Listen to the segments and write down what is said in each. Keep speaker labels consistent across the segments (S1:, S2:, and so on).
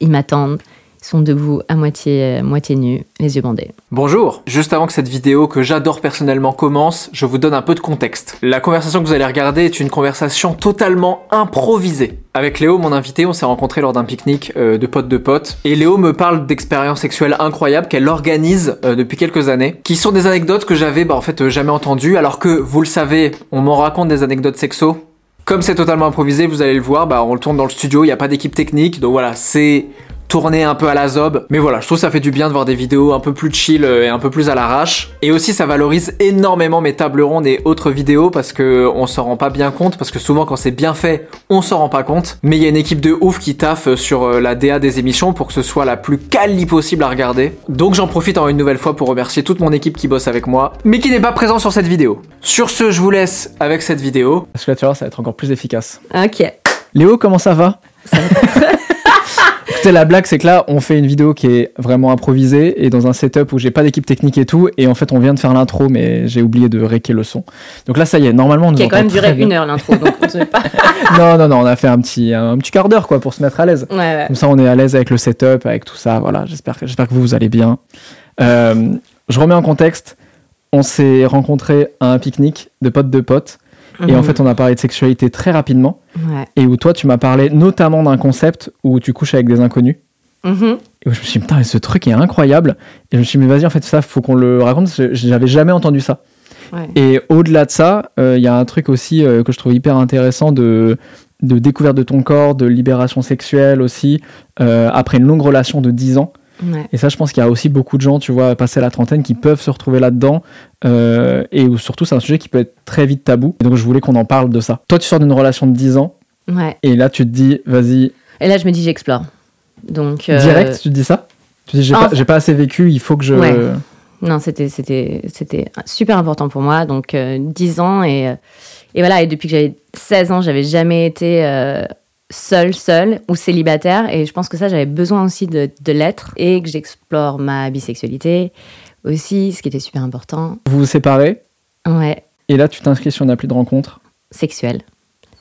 S1: Ils m'attendent, sont debout à moitié, moitié nus, les yeux bandés.
S2: Bonjour, juste avant que cette vidéo que j'adore personnellement commence, je vous donne un peu de contexte. La conversation que vous allez regarder est une conversation totalement improvisée. Avec Léo, mon invité, on s'est rencontrés lors d'un pique-nique euh, de potes de potes. Et Léo me parle d'expériences sexuelles incroyables qu'elle organise euh, depuis quelques années, qui sont des anecdotes que j'avais bah, en fait euh, jamais entendues, alors que, vous le savez, on m'en raconte des anecdotes sexo. Comme c'est totalement improvisé, vous allez le voir, bah, on le tourne dans le studio, il n'y a pas d'équipe technique, donc voilà, c'est tourné un peu à la zob. Mais voilà, je trouve que ça fait du bien de voir des vidéos un peu plus chill euh, et un peu plus à l'arrache. Et aussi, ça valorise énormément mes tables rondes et autres vidéos parce que on s'en rend pas bien compte, parce que souvent quand c'est bien fait, on s'en rend pas compte. Mais il y a une équipe de ouf qui taffe sur euh, la DA des émissions pour que ce soit la plus quali possible à regarder. Donc j'en profite en une nouvelle fois pour remercier toute mon équipe qui bosse avec moi, mais qui n'est pas présent sur cette vidéo. Sur ce, je vous laisse avec cette vidéo.
S3: Parce que là, tu vois, ça va être encore plus efficace.
S1: Ok.
S3: Léo, comment ça va? Écoutez, la blague, c'est que là, on fait une vidéo qui est vraiment improvisée et dans un setup où j'ai pas d'équipe technique et tout. Et en fait, on vient de faire l'intro, mais j'ai oublié de réquer le son. Donc là, ça y est, normalement, on nous
S1: Qui a quand même duré une heure l'intro, donc on pas.
S3: Non, non, non, on a fait un petit, un petit quart d'heure, quoi, pour se mettre à l'aise.
S1: Ouais, ouais.
S3: Comme ça, on est à l'aise avec le setup, avec tout ça. Voilà, j'espère que, j'espère que vous, vous allez bien. Euh, je remets en contexte. On s'est rencontrés à un pique-nique de potes de potes. Et en
S1: Mhm.
S3: fait, on a parlé de sexualité très rapidement.
S1: Ouais.
S3: Et où toi, tu m'as parlé notamment d'un concept où tu couches avec des inconnus.
S1: Mhm.
S3: Et où je me suis dit, putain, mais ce truc est incroyable. Et je me suis dit, mais vas-y, en fait, ça, faut qu'on le raconte. J'avais jamais entendu ça.
S1: Ouais.
S3: Et au-delà de ça, euh, il y a un truc aussi euh, que je trouve hyper intéressant de, de découverte de ton corps, de libération sexuelle aussi, euh, après une longue relation de 10 ans.
S1: Ouais.
S3: Et ça, je pense qu'il y a aussi beaucoup de gens, tu vois, passé la trentaine, qui peuvent se retrouver là-dedans. euh, et où surtout, c'est un sujet qui peut être très vite tabou. Et donc, je voulais qu'on en parle de ça. Toi, tu sors d'une relation de 10 ans,
S1: Ouais.
S3: et là, tu te dis, vas-y,
S1: Et là, je me dis, j'explore. Donc. euh,
S3: direct, tu te dis ça? Tu te dis, j'ai
S1: en
S3: pas, j'ai pas assez vécu, il faut que je.
S1: Ouais. Non, c'était c'était c'était super important pour moi. Donc euh, 10 ans et euh, et voilà et depuis que j'avais 16 ans, j'avais jamais été euh, seule seule ou célibataire et je pense que ça j'avais besoin aussi de, de l'être et que j'explore ma bisexualité aussi, ce qui était super important.
S3: Vous vous séparez,
S1: Ouais,
S3: et là, tu t'inscris sur une appli de rencontre?
S1: sexuelle.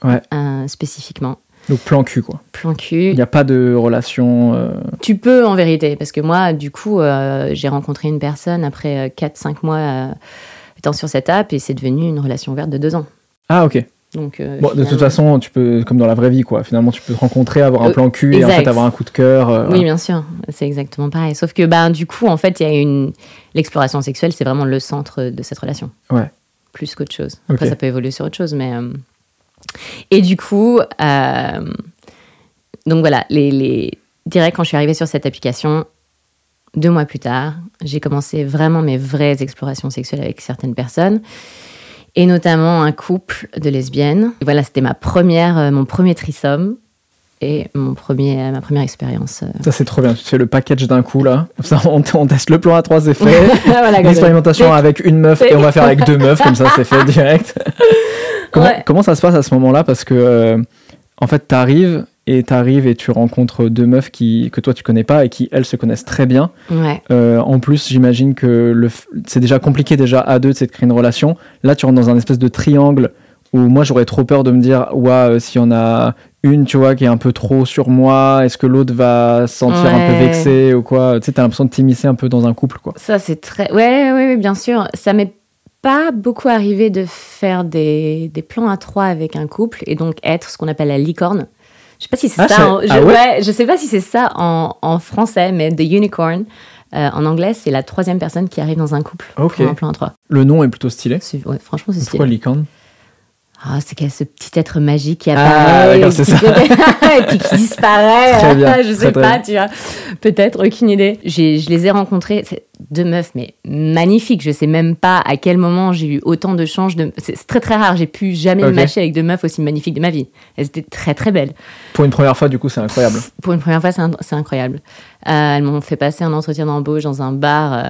S3: Ouais.
S1: Euh, spécifiquement.
S3: Donc, plan cul, quoi.
S1: Plan cul.
S3: Il n'y a pas de relation. euh,
S1: Tu peux en vérité, parce que moi, du coup, euh, j'ai rencontré une personne après 4-5 mois étant sur cette app et c'est devenu une relation ouverte de deux ans.
S3: Ah, ok.
S1: Donc, euh,
S3: Bon, de toute façon, tu peux, comme dans la vraie vie, quoi. Finalement, tu peux te rencontrer, avoir un
S1: Euh,
S3: plan cul et en fait avoir un coup de cœur. euh,
S1: Oui, bien sûr, c'est exactement pareil. Sauf que, ben, du coup, en fait, il y a une l'exploration sexuelle, c'est vraiment le centre de cette relation.
S3: Ouais.
S1: Plus qu'autre chose. Après, ça peut évoluer sur autre chose, mais. Et du coup, donc voilà, les, les... direct quand je suis arrivée sur cette application, deux mois plus tard, j'ai commencé vraiment mes vraies explorations sexuelles avec certaines personnes. Et notamment un couple de lesbiennes. Et voilà, c'était ma première, euh, mon premier trisome et mon premier, ma première expérience. euh,
S3: Ça, c'est trop bien. Tu fais le package d'un coup, là. Comme Ça, on, on teste le plan à trois effets.
S1: voilà, comme ça.
S3: L'expérimentation avec une meuf et on va faire avec deux meufs, comme ça, c'est fait direct. comment,
S1: Ouais.
S3: comment ça se passe à ce moment-là? Parce que, euh, en fait, t'arrives et t'arrives et tu rencontres deux meufs qui, que toi tu connais pas et qui, elles, se connaissent très bien.
S1: Ouais.
S3: Euh, en plus, j'imagine que le c'est déjà compliqué déjà à deux de créer une relation. Là, tu rentres dans un espèce de triangle où moi j'aurais trop peur de me dire, ouais, euh, s'il y en a une, tu vois, qui est un peu trop sur moi, est-ce que l'autre va se sentir un peu
S1: Ouais.
S3: vexé ou quoi? Tu sais, t'as l'impression de t'immiscer un peu dans un couple, quoi.
S1: Ça, c'est très. Ouais, ouais, ouais, bien sûr. Ça m'est pas beaucoup arrivé de faire des, des plans à trois avec un couple et donc être ce qu'on appelle la licorne. Je sais pas si c'est
S3: Ah,
S1: ça. en- je,
S3: ah ouais?
S1: ouais, je sais pas si c'est ça en, en français, mais the unicorn. euh, en anglais, c'est la troisième personne qui arrive dans un couple
S3: Ok.
S1: pour un plan à trois.
S3: Le nom est plutôt stylé.
S1: Ouais, franchement, c'est
S3: Pourquoi
S1: stylé.
S3: licorne?
S1: Ah, c'est qu'il y a ce petit être magique qui
S3: Ah,
S1: apparaît
S3: d'accord,
S1: et,
S3: c'est
S1: qui...
S3: ça.
S1: et puis qui disparaît.
S3: Très bien,
S1: je sais pas,
S3: bien.
S1: tu vois. Peut-être, aucune idée. J'ai- Je les ai rencontrés, c'est deux meufs, mais magnifiques. Je sais même pas à quel moment j'ai eu autant de chances. De... C'est c'est très très rare. J'ai pu jamais me
S3: Ok.
S1: matcher avec deux meufs aussi magnifiques de ma vie. Elles étaient très très belles.
S3: Pour une première fois, du coup, c'est incroyable.
S1: Pour une première fois, c'est c'est incroyable. Euh, elles m'ont fait passer un entretien d'embauche dans un bar, euh,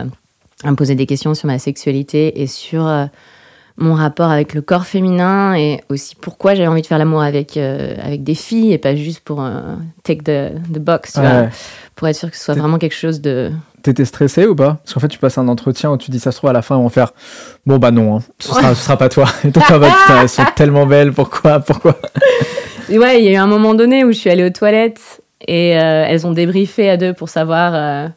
S1: à me poser des questions sur ma sexualité et sur euh, mon rapport avec le corps féminin et aussi pourquoi j'avais envie de faire l'amour avec, euh, avec des filles et pas juste pour euh, take the, the box, tu
S3: Ouais.
S1: vois, pour être sûr que ce soit vraiment quelque chose de...
S3: T'étais stressé ou pas? Parce qu'en fait, tu passes un entretien où tu dis ça se trouve à la fin, ils vont faire bon bah non, hein, ce, sera, ce sera pas toi. Et toi, mode, putain, elles sont tellement belles, pourquoi? Pourquoi?
S1: Ouais, il y a eu un moment donné où je suis allée aux toilettes et euh, elles ont débriefé à deux pour savoir euh,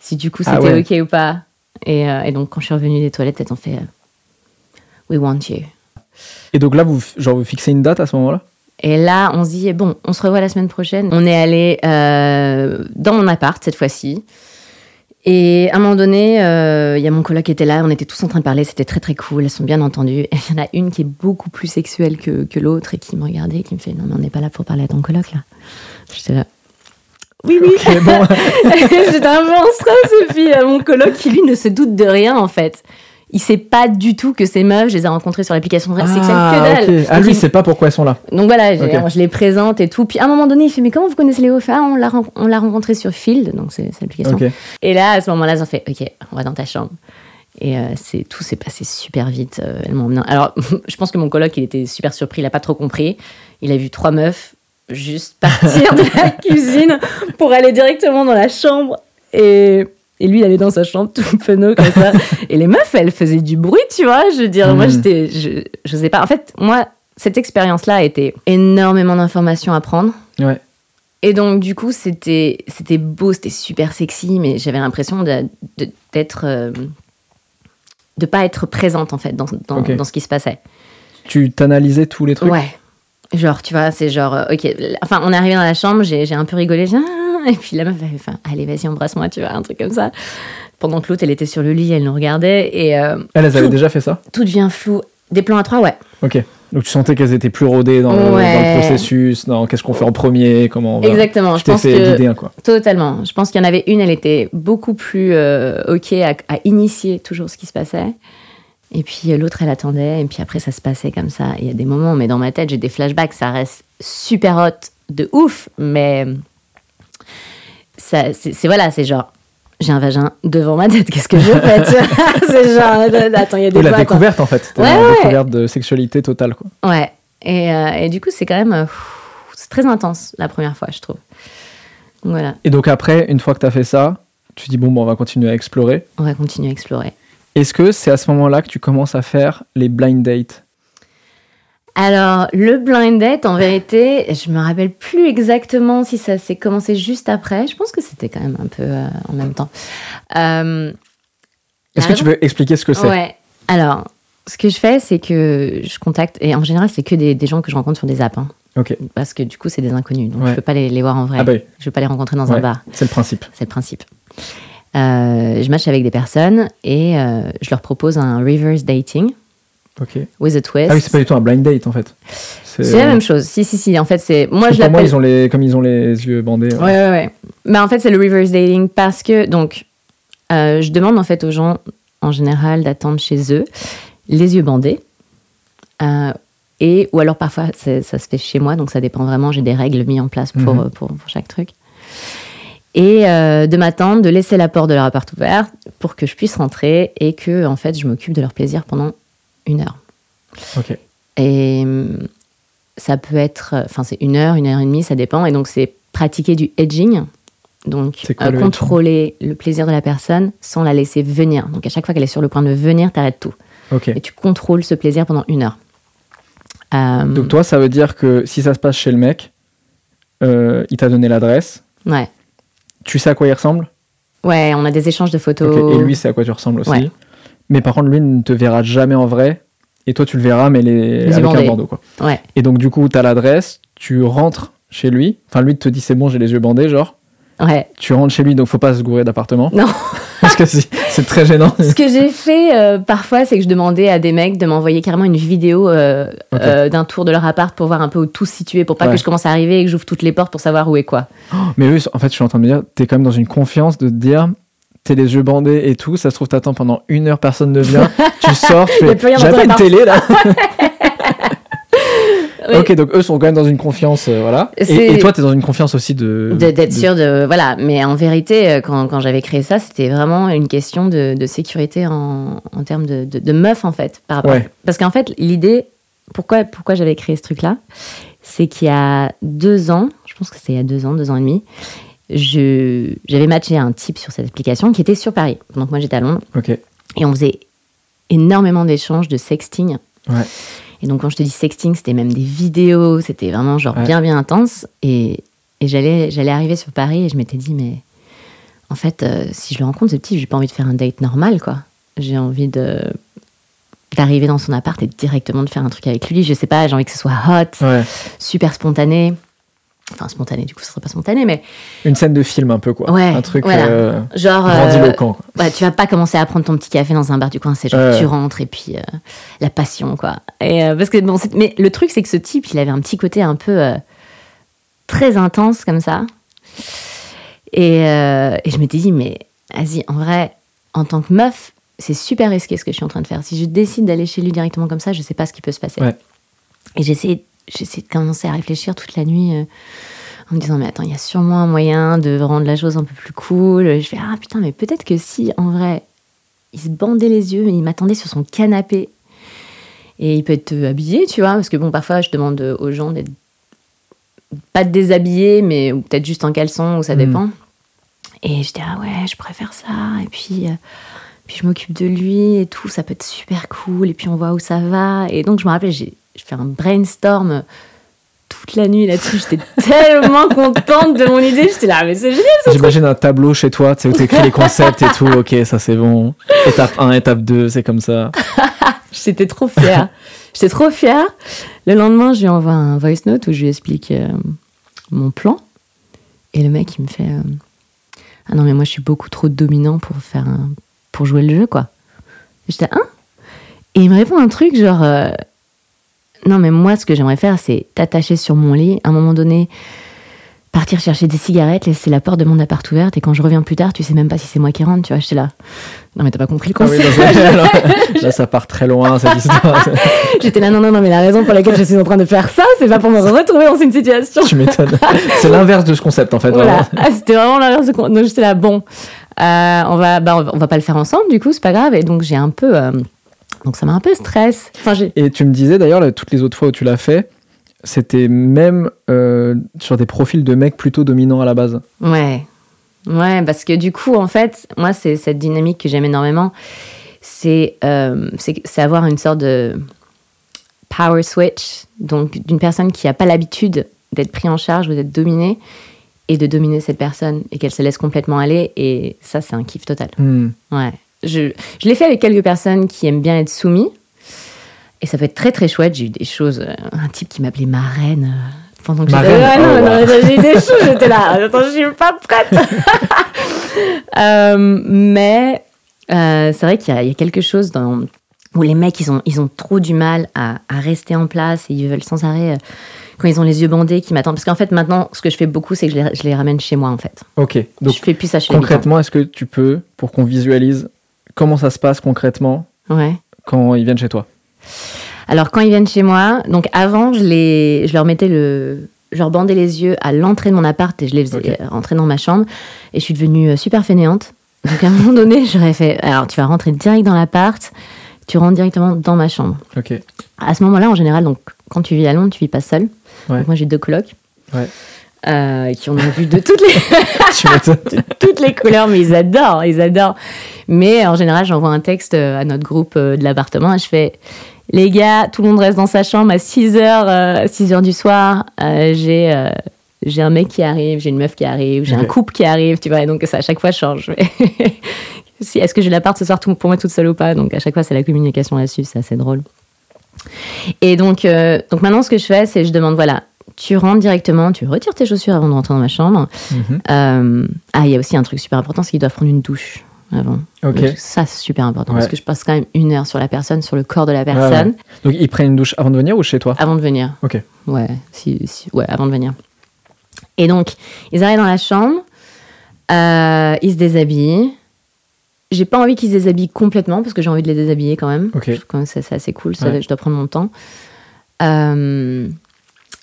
S1: si du coup c'était
S3: Ah ouais.
S1: ok ou pas. Et, et donc quand je suis revenue des toilettes, elles ont fait We want you.
S3: Et donc là, vous, genre, vous fixez une date à ce moment-là?
S1: Et là, on se dit, bon, on se revoit la semaine prochaine. On est allé euh, dans mon appart cette fois-ci. Et à un moment donné, euh, il y a mon coloc qui était là, on était tous en train de parler, c'était très très cool, elles sont bien entendues. Et il y en a une qui est beaucoup plus sexuelle que, que l'autre et qui me regardait et qui me fait, non mais on n'est pas là pour parler à ton coloc là. J'étais là. Oui, oui.
S3: Ok, bon.
S1: J'étais un stress et puis euh, mon coloc qui lui ne se doute de rien en fait. Il sait pas du tout que ces meufs, je les ai rencontrées sur l'application sexuelle que
S3: Ah,
S1: dalle.
S3: ok. Ah, lui,
S1: il-
S3: sait pas pourquoi elles sont là.
S1: donc voilà, je les présente et tout. Puis à un moment donné, il fait Mais comment vous connaissez Léo? Fait, Ah, on l'a on l'a rencontré sur Field, donc c'est c'est l'application.
S3: Ok.
S1: Et là, à ce moment-là, ils ont fait Ok, on va dans ta chambre. Et euh, c'est tout s'est passé super vite. euh, elles m'ont emmené- Alors, je pense que mon coloc, il était super surpris, il a pas trop compris. Il a vu trois meufs juste partir de la cuisine pour aller directement dans la chambre. Et, et lui, il allait dans sa chambre tout penaud comme ça. Et les meufs, elles faisaient du bruit, tu vois. Je veux dire, moi,
S3: Mhm.
S1: j'étais. Je, je sais pas. En fait, moi, cette expérience-là a été énormément d'informations à prendre.
S3: Ouais.
S1: Et donc, du coup, c'était c'était beau, c'était super sexy, mais j'avais l'impression de- de- d'être. euh, de pas être présente, en fait, dans, dans, ce qui se passait.
S3: Tu t'analysais tous les trucs?
S1: Ouais. Genre, tu vois, c'est genre, euh, ok. Enfin, on est arrivé dans la chambre, j'ai j'ai un peu rigolé, j'ai, Ah et puis la meuf, elle fait, allez, vas-y, embrasse-moi, tu vois, un truc comme ça. Pendant que l'autre, elle était sur le lit, elle nous regardait, et euh,
S3: Elles, elles avaient déjà fait ça?
S1: tout devient flou. Des plans à trois, ouais.
S3: Ok. Donc tu sentais qu'elles étaient plus rodées dans, le, dans
S1: Ouais.
S3: le processus, dans qu'est-ce qu'on fait en premier, comment on va...
S1: Exactement.
S3: Tu
S1: Je pense
S3: fait
S1: que
S3: guider, quoi.
S1: totalement. Je pense qu'il y en avait une, elle était beaucoup plus euh, ok à, à initier toujours ce qui se passait. Et puis euh, l'autre, elle attendait. Et puis après, ça se passait comme ça. Il y a des moments, mais dans ma tête, j'ai des flashbacks. Ça reste super hot de ouf, mais ça, c'est voilà, c'est genre. J'ai un vagin devant ma tête, qu'est-ce que je fais C'est genre, attends, il y a des
S3: Oui, la découverte, en fait.
S1: Ouais,
S3: la
S1: ouais.
S3: découverte de sexualité totale, quoi.
S1: Ouais. Et, euh, et du coup, c'est quand même. euh, c'est très intense la première fois, je trouve. Voilà,
S3: Et donc après, une fois que tu as fait ça, tu dis, bon, bon, on va continuer à explorer.
S1: on va continuer à explorer.
S3: Est-ce que c'est à ce moment-là que tu commences à faire les blind dates?
S1: Alors, le blind date, en vérité, je me rappelle plus exactement si ça s'est commencé juste après. Je pense que c'était quand même un peu euh, en même temps. Euh,
S3: Est-ce que tu peux expliquer ce que c'est?
S1: Ouais. Alors, ce que je fais, c'est que je contacte, et en général, c'est que des, des gens que je rencontre sur des apps. hein,
S3: Ok.
S1: parce que du coup, c'est des inconnus. Donc,
S3: Ouais.
S1: je peux pas les, les voir en vrai.
S3: Ah bah oui.
S1: Je peux pas les rencontrer dans
S3: Ouais,
S1: un bar.
S3: C'est le principe.
S1: C'est le principe. Euh, je match avec des personnes et je leur propose un reverse dating
S3: Ok.
S1: with a twist.
S3: Ah oui, c'est pas du tout un blind date, en fait.
S1: C'est la même chose. Si, si, si. En fait, c'est. Moi, je
S3: moi,
S1: l'appelle.
S3: ils ont les, comme ils ont les yeux bandés.
S1: Ouais, ouais, ouais. Mais en fait, c'est le reverse dating parce que, donc, euh, je demande en fait aux gens, en général, d'attendre chez eux, les yeux bandés. Euh, et, ou alors parfois, ça se fait chez moi, donc ça dépend vraiment. J'ai des règles mises en place pour,
S3: Mhm.
S1: euh, pour, pour chaque truc. Et euh, de m'attendre, de laisser la porte de leur appart ouverte pour que je puisse rentrer et que, en fait, je m'occupe de leur plaisir pendant une heure.
S3: Ok.
S1: Et hum, ça peut être, euh, enfin c'est une heure, une heure et demie, ça dépend. Et donc c'est pratiquer du edging, donc
S3: quoi,
S1: euh,
S3: le
S1: contrôler le plaisir de la personne sans la laisser venir. Donc à chaque fois qu'elle est sur le point de venir, t'arrêtes tout
S3: Ok.
S1: et tu contrôles ce plaisir pendant une heure. Euh,
S3: Donc toi, ça veut dire que si ça se passe chez le mec, euh, il t'a donné l'adresse,
S1: ouais,
S3: tu sais à quoi il ressemble?
S1: Ouais, on a des échanges de photos.
S3: Ok, Et lui, c'est à quoi tu ressembles aussi.
S1: Ouais.
S3: Mais par contre, lui ne te verra jamais en vrai. Et toi, tu le verras, mais les... avec un
S1: bandés.
S3: bandeau. Quoi.
S1: Ouais,
S3: Et donc, du coup, tu as l'adresse, tu rentres chez lui. Enfin, lui te dit c'est bon, j'ai les yeux bandés, genre.
S1: ouais.
S3: Tu rentres chez lui, donc faut pas se gourer d'appartement.
S1: Non.
S3: Parce que C'est très gênant.
S1: Ce que j'ai fait euh, parfois, c'est que je demandais à des mecs de m'envoyer carrément une vidéo euh, euh, d'un tour de leur appart pour voir un peu où tout se situait, pour pas
S3: Ouais.
S1: que je commence à arriver et que j'ouvre toutes les portes pour savoir où est quoi.
S3: Mais oui, en fait, je suis en train de me dire, t'es quand même dans une confiance de te dire, t'es les yeux bandés et tout, ça se trouve, t'attends pendant une heure, personne ne vient, tu sors, tu fais, j'avais
S1: ton
S3: une télé là.
S1: Oui.
S3: Ok, donc eux sont quand même dans une confiance, euh, voilà. Et, et toi, t'es dans une confiance aussi de.
S1: D'être
S3: de-
S1: sûr de. Voilà. Mais en vérité, euh, quand, quand j'avais créé ça, c'était vraiment une question de, de sécurité en, en termes de, de, de meuf, en fait. Par rapport-
S3: Ouais.
S1: Parce qu'en fait, l'idée, pourquoi, pourquoi j'avais créé ce truc-là, c'est qu'il y a deux ans, je pense que c'est il y a deux ans, deux ans et demi, j'avais matché un type sur cette application qui était sur Paris. Donc moi, j'étais à Londres. Et on faisait énormément d'échanges de sexting.
S3: Ouais.
S1: Et donc, quand je te dis sexting, c'était même des vidéos, c'était vraiment genre
S3: Ouais.
S1: bien, bien intense. Et, et j'allais, j'allais arriver sur Paris et je m'étais dit, mais en fait, euh, si je le rencontre, ce petit, j'ai pas envie de faire un date normal, quoi. J'ai envie de d'arriver dans son appart et directement de faire un truc avec lui. Je sais pas, j'ai envie que ce soit hot,
S3: Ouais.
S1: super spontané. Enfin, spontané, du coup, ce serait pas spontané, mais
S3: Une scène de film un peu, quoi.
S1: Ouais,
S3: Un truc
S1: voilà.
S3: euh,
S1: genre. euh,
S3: grandiloquent. quoi.
S1: Ouais, tu vas pas commencer à prendre ton petit café dans un bar du coin, c'est genre tu rentres et puis euh, la passion quoi. Et euh, parce que bon, mais le truc c'est que ce type, il avait un petit côté un peu euh, très intense comme ça. Et, euh, et je m'étais dit mais vas-y, en vrai, en tant que meuf, c'est super risqué ce que je suis en train de faire. Si je décide d'aller chez lui directement comme ça, je sais pas ce qui peut se passer.
S3: Ouais.
S1: Et j'ai essayé, j'ai essayé de commencer à réfléchir toute la nuit. euh, en me disant, mais attends, il y a sûrement un moyen de rendre la chose un peu plus cool. Je fais, ah putain, mais peut-être que si, en vrai, il se bandait les yeux, il m'attendait sur son canapé. Et il peut être euh, habillé, tu vois, parce que bon, parfois, je demande aux gens d'être pas déshabillés, mais peut-être juste en caleçon, ou ça
S3: Mhm.
S1: dépend. Et j'étais, ah ouais, je préfère ça. Et puis, euh, puis je m'occupe de lui et tout, ça peut être super cool. Et puis on voit où ça va. Et donc, je me rappelle, j'ai je fais un brainstorm toute la nuit là-dessus. J'étais tellement contente de mon idée. J'étais là, mais c'est génial.
S3: J'imagine un tableau chez toi, tu sais, où t'écris les concepts et tout. Ok, ça c'est bon. Étape 1, étape 2, c'est comme ça.
S1: J'étais trop fière. J'étais trop fière. Le lendemain, je lui envoie un voice note où je lui explique euh, mon plan. Et le mec, il me fait euh, Ah non, mais moi, je suis beaucoup trop dominant pour, faire un- pour jouer le jeu, quoi. J'étais Hein? Et il me répond un truc genre euh, Non, mais moi, ce que j'aimerais faire, c'est t'attacher sur mon lit, à un moment donné, partir chercher des cigarettes, laisser la porte de mon appart ouverte, et quand je reviens plus tard, tu sais même pas si c'est moi qui rentre, tu vois. J'étais là. Non, mais t'as pas compris le
S3: Ah oui,
S1: concept.
S3: là, ça- là, ça part très loin, cette histoire.
S1: J'étais là, non, non, non, mais la raison pour laquelle je suis en train de faire ça, c'est pas pour me retrouver dans une situation.
S3: tu m'étonnes. C'est l'inverse de ce concept, en fait.
S1: Voilà. Ah, c'était vraiment l'inverse de. con- Donc j'étais là, bon, euh, on, va, bah, on va- on va pas le faire ensemble, du coup, c'est pas grave. Et donc j'ai un peu. euh, donc ça m'a un peu stress. Enfin.
S3: Et tu me disais d'ailleurs, toutes les autres fois où tu l'as fait, c'était même euh, sur des profils de mecs plutôt dominants à la base.
S1: Ouais. Ouais, parce que du coup, en fait, moi, c'est cette dynamique que j'aime énormément. C'est euh, avoir une sorte de power switch, donc d'une personne qui n'a pas l'habitude d'être pris en charge ou d'être dominée, et de dominer cette personne, et qu'elle se laisse complètement aller. Et ça, c'est un kiff total.
S3: Hmm.
S1: Ouais. Je, je l'ai fait avec quelques personnes qui aiment bien être soumis. Et ça peut être très très chouette. J'ai eu des choses. euh, Un type qui m'appelait ma reine. euh, Pendant que j'étais- non,
S3: Oh,
S1: non,
S3: wow.
S1: j'ai eu des choses, j'étais là. Attends, je suis pas prête. Euh, mais euh, c'est vrai qu'il y, a- il y a quelque chose dans, où les mecs, ils ont, ils ont trop du mal à, à rester en place et ils veulent sans arrêt, euh, quand ils ont les yeux bandés, qui m'attendent. Parce qu'en fait, maintenant, ce que je fais beaucoup, c'est que je les, je les ramène chez moi, en fait.
S3: Ok. Donc
S1: je fais plus ça chez
S3: concrètement, est-ce que tu peux, pour qu'on visualise comment ça se passe concrètement.
S1: Ouais.
S3: quand ils viennent chez toi?
S1: Alors quand ils viennent chez moi, donc avant je les, je leur mettais le, je leur bandais les yeux à l'entrée de mon appart et je les faisais
S3: Ok.
S1: euh, rentrer dans ma chambre. Et je suis devenue euh, super fainéante. Donc à un moment donné, j'aurais fait, alors tu vas rentrer direct dans l'appart, tu rentres directement dans ma chambre.
S3: Ok.
S1: À ce moment-là, en général, donc quand tu vis à Londres, tu vis pas seul.
S3: Ouais.
S1: Moi j'ai deux colocs.
S3: Ouais.
S1: euh, qui en ont vu de toutes les,
S3: m'étonnes.
S1: toutes les couleurs, mais ils adorent, ils adorent. Mais en général, j'envoie un texte euh, à notre groupe euh, de l'appartement et je fais Les gars, tout le monde reste dans sa chambre à 6 heures, euh, 6 heures du soir. J'ai, j'ai un mec qui arrive, j'ai une meuf qui arrive, j'ai un couple qui arrive, tu vois, et donc ça à chaque fois change. si, est-ce que j'ai l'appart ce soir tout- pour moi toute seule ou pas? Donc à chaque fois, c'est la communication là-dessus, c'est assez drôle. Et donc, euh, donc maintenant, ce que je fais, c'est je demande voilà, tu rentres directement, tu retires tes chaussures avant de rentrer dans ma chambre.
S3: Mhm.
S1: Euh, ah, il y a aussi un truc super important, c'est qu'ils doivent prendre une douche avant. Donc, ça, c'est super important
S3: Ouais.
S1: parce que je passe quand même une heure sur la personne, sur le corps de la personne,
S3: ouais. Donc ils prennent une douche avant de venir ou chez toi?
S1: Avant de venir.
S3: Ok.
S1: Ouais, si, si- ouais, avant de venir. Et donc, ils arrivent dans la chambre, euh, ils se déshabillent. J'ai pas envie qu'ils se déshabillent complètement parce que j'ai envie de les déshabiller quand même.
S3: Ok.
S1: Je trouve que c'est c'est assez cool, ça,
S3: Ouais.
S1: je dois prendre mon temps. Euh,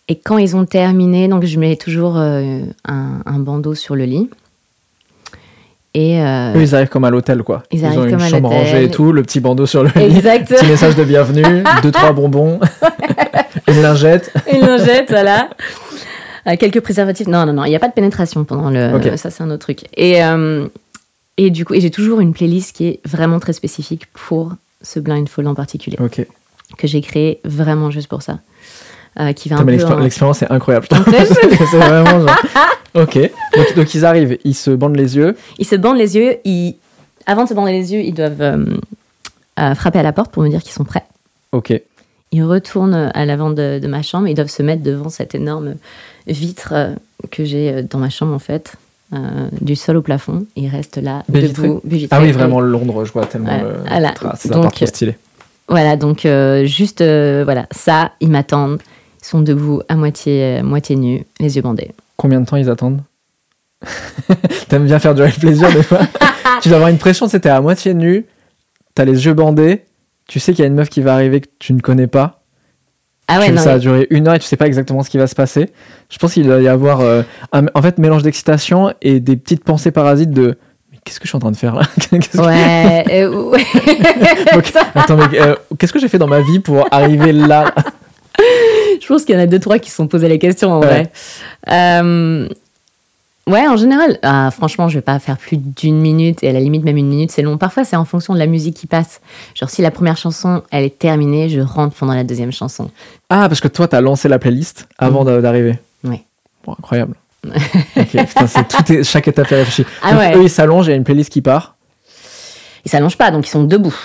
S1: et quand ils ont terminé, donc je mets toujours euh, un, un bandeau sur le lit. Et euh,
S3: Eux, ils arrivent comme à l'hôtel, quoi.
S1: Ils
S3: ont
S1: arrivent
S3: une
S1: comme à
S3: chambre rangée et tout, le petit bandeau sur le lit.
S1: Exact.
S3: Petit message de bienvenue, deux, trois bonbons, une lingette.
S1: une lingette, voilà. Euh, quelques préservatifs. Non, non, non, il n'y a pas de pénétration pendant le. Ça, c'est un autre truc. Et, euh, et du coup, j'ai toujours une playlist qui est vraiment très spécifique pour ce blindfold en particulier,
S3: Ok.
S1: que j'ai créé vraiment juste pour ça. Euh, qui va un peu. en-
S3: l'expérience est incroyable. C'est vraiment genre. Ok. Donc, donc ils arrivent, ils se bandent les yeux.
S1: Ils se bandent les yeux. Ils... Avant de se bander les yeux, ils doivent euh, euh, frapper à la porte pour me dire qu'ils sont prêts.
S3: Ok.
S1: Ils retournent à l'avant de, de ma chambre. Ils doivent se mettre devant cette énorme vitre que j'ai dans ma chambre, en fait, euh, du sol au plafond. Ils restent là,
S3: Baie vitrée
S1: debout, baie vitrée.
S3: Ah oui, vraiment Londres, je vois tellement
S1: Ouais,
S3: le.
S1: voilà.
S3: Ah, c'est
S1: Donc,
S3: un trop stylé.
S1: Voilà, donc euh, juste, euh, voilà, ça, ils m'attendent. Sont debout, à moitié, moitié nus, les yeux bandés.
S3: Combien de temps ils attendent T'aimes bien faire durer le plaisir des fois Tu dois avoir une pression, c'était à moitié nu, t'as les yeux bandés, tu sais qu'il y a une meuf qui va arriver que tu ne connais pas.
S1: Ah ouais, non,
S3: ça a duré une heure et tu sais pas exactement ce qui va se passer. Je pense qu'il doit y avoir euh, un en fait mélange d'excitation et des petites pensées parasites de mais qu'est-ce que je suis en train de faire là Qu'est-ce que-
S1: Ouais, euh, ouais.
S3: Donc, Attends, mais euh, qu'est-ce que j'ai fait dans ma vie pour arriver là
S1: Je pense qu'il y en a deux, trois qui se sont posé la question en
S3: Ouais.
S1: vrai. Euh, ouais, en général, ah, franchement, je vais pas faire plus d'une minute et à la limite, même une minute, c'est long. Parfois, c'est en fonction de la musique qui passe. Genre, si la première chanson, elle est terminée, je rentre pendant la deuxième chanson.
S3: Ah, parce que toi, t'as lancé la playlist avant d'a- d'arriver.
S1: Ouais.
S3: Bon, incroyable. ok, putain, c'est tout est, chaque étape est réfléchie.
S1: Ah ouais.
S3: Eux, ils s'allongent, il y a une playlist qui part.
S1: Ils s'allongent pas, donc ils sont debout.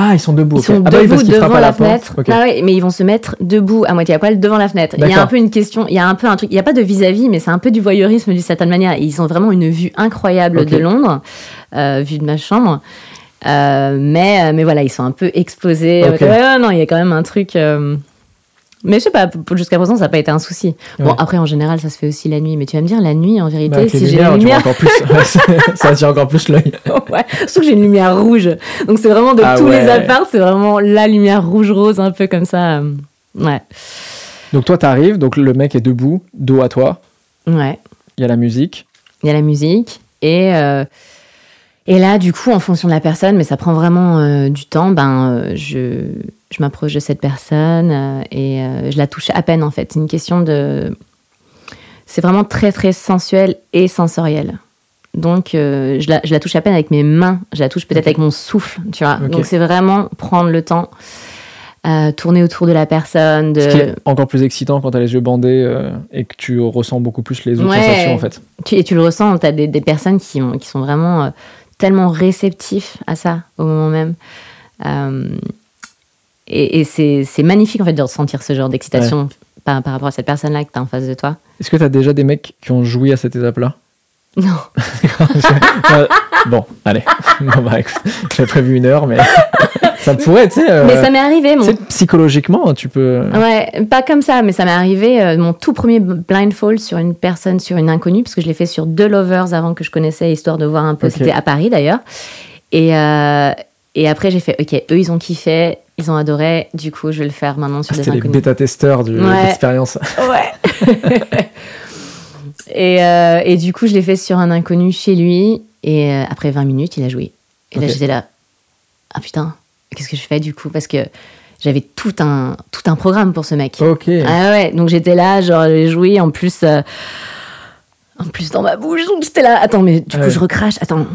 S3: Ah, ils sont debout.
S1: Ils sont
S3: ah bah oui,
S1: debout devant la, fenêtre. Ah ouais, mais ils vont se mettre debout à moitié à poil devant la fenêtre. Il y a un peu une question, il y a un peu un truc, il n'y a pas de vis-à-vis, mais c'est un peu du voyeurisme d'une certaine manière. Ils ont vraiment une vue incroyable de Londres, euh, vue de ma chambre. Euh, mais, mais voilà, ils sont un peu exposés. Ouais, non, il y a quand même un truc. euh, Mais je sais pas, jusqu'à présent, ça n'a pas été un souci. Bon, après, en général, ça se fait aussi la nuit. Mais tu vas me dire, la nuit, en vérité,
S3: Bah,
S1: si j'ai
S3: vois
S1: lumière.
S3: encore plus. Ça attire encore plus l'œil.
S1: ouais, surtout que j'ai une lumière rouge. Donc c'est vraiment de
S3: Ah
S1: tous les apparts, c'est vraiment la lumière rouge-rose, un peu comme ça. euh, Ouais,
S3: Donc toi, t'arrives, donc le mec est debout, dos à toi.
S1: ouais.
S3: Il y a la musique.
S1: Il y a la musique. Et, euh, et là, du coup, en fonction de la personne, mais ça prend vraiment euh, du temps, ben, euh, je, je m'approche de cette personne euh, et euh, je la touche à peine, en fait. C'est une question de... C'est vraiment très, très sensuel et sensoriel. Donc, je, la, je la touche à peine avec mes mains. Je la touche peut-être avec mon souffle, tu vois. Donc, c'est vraiment prendre le temps, euh, tourner autour de la personne, de...
S3: Ce qui est encore plus excitant quand t'as les yeux bandés euh, et que tu ressens beaucoup plus les autres
S1: Ouais.
S3: sensations en fait.
S1: Tu, et tu le ressens, tu as des, des personnes qui, ont- qui sont vraiment euh, tellement réceptifs à ça au moment même. Euh, et et c'est magnifique en fait de ressentir ce genre d'excitation par, par rapport à cette personne-là que tu as en face de toi.
S3: Est-ce que t'as déjà des mecs qui ont joui à cette étape-là?
S1: Non,
S3: Bon, allez. Bon, bah, j'avais prévu une heure, mais ça pourrait, tu sais. euh,
S1: mais ça m'est arrivé. Mon...
S3: psychologiquement, tu peux.
S1: Ouais, pas comme ça, mais ça m'est arrivé euh, mon tout premier blindfold sur une personne, sur une inconnue, parce que je l'ai fait sur deux lovers avant que je connaissais, histoire de voir un peu. C'était à Paris d'ailleurs. Et, euh, et après, j'ai fait, ok, eux, ils ont kiffé, ils ont adoré, du coup, je vais le faire maintenant sur
S3: Ah,
S1: des
S3: C'était les
S1: inconnus.
S3: bêta-testeurs de
S1: Ouais.
S3: l'expérience.
S1: Ouais. et, et du coup, je l'ai fait sur un inconnu chez lui. Et après 20 minutes, il a joué. Et là, j'étais là. Ah putain, qu'est-ce que je fais du coup Parce que j'avais tout un, tout un programme pour ce mec.
S3: Ok.
S1: Ah ouais, donc j'étais là, genre, j'ai joué en plus. euh, en plus dans ma bouche, donc j'étais là. Attends, mais du coup,
S3: Ouais.
S1: je recrache. Attends.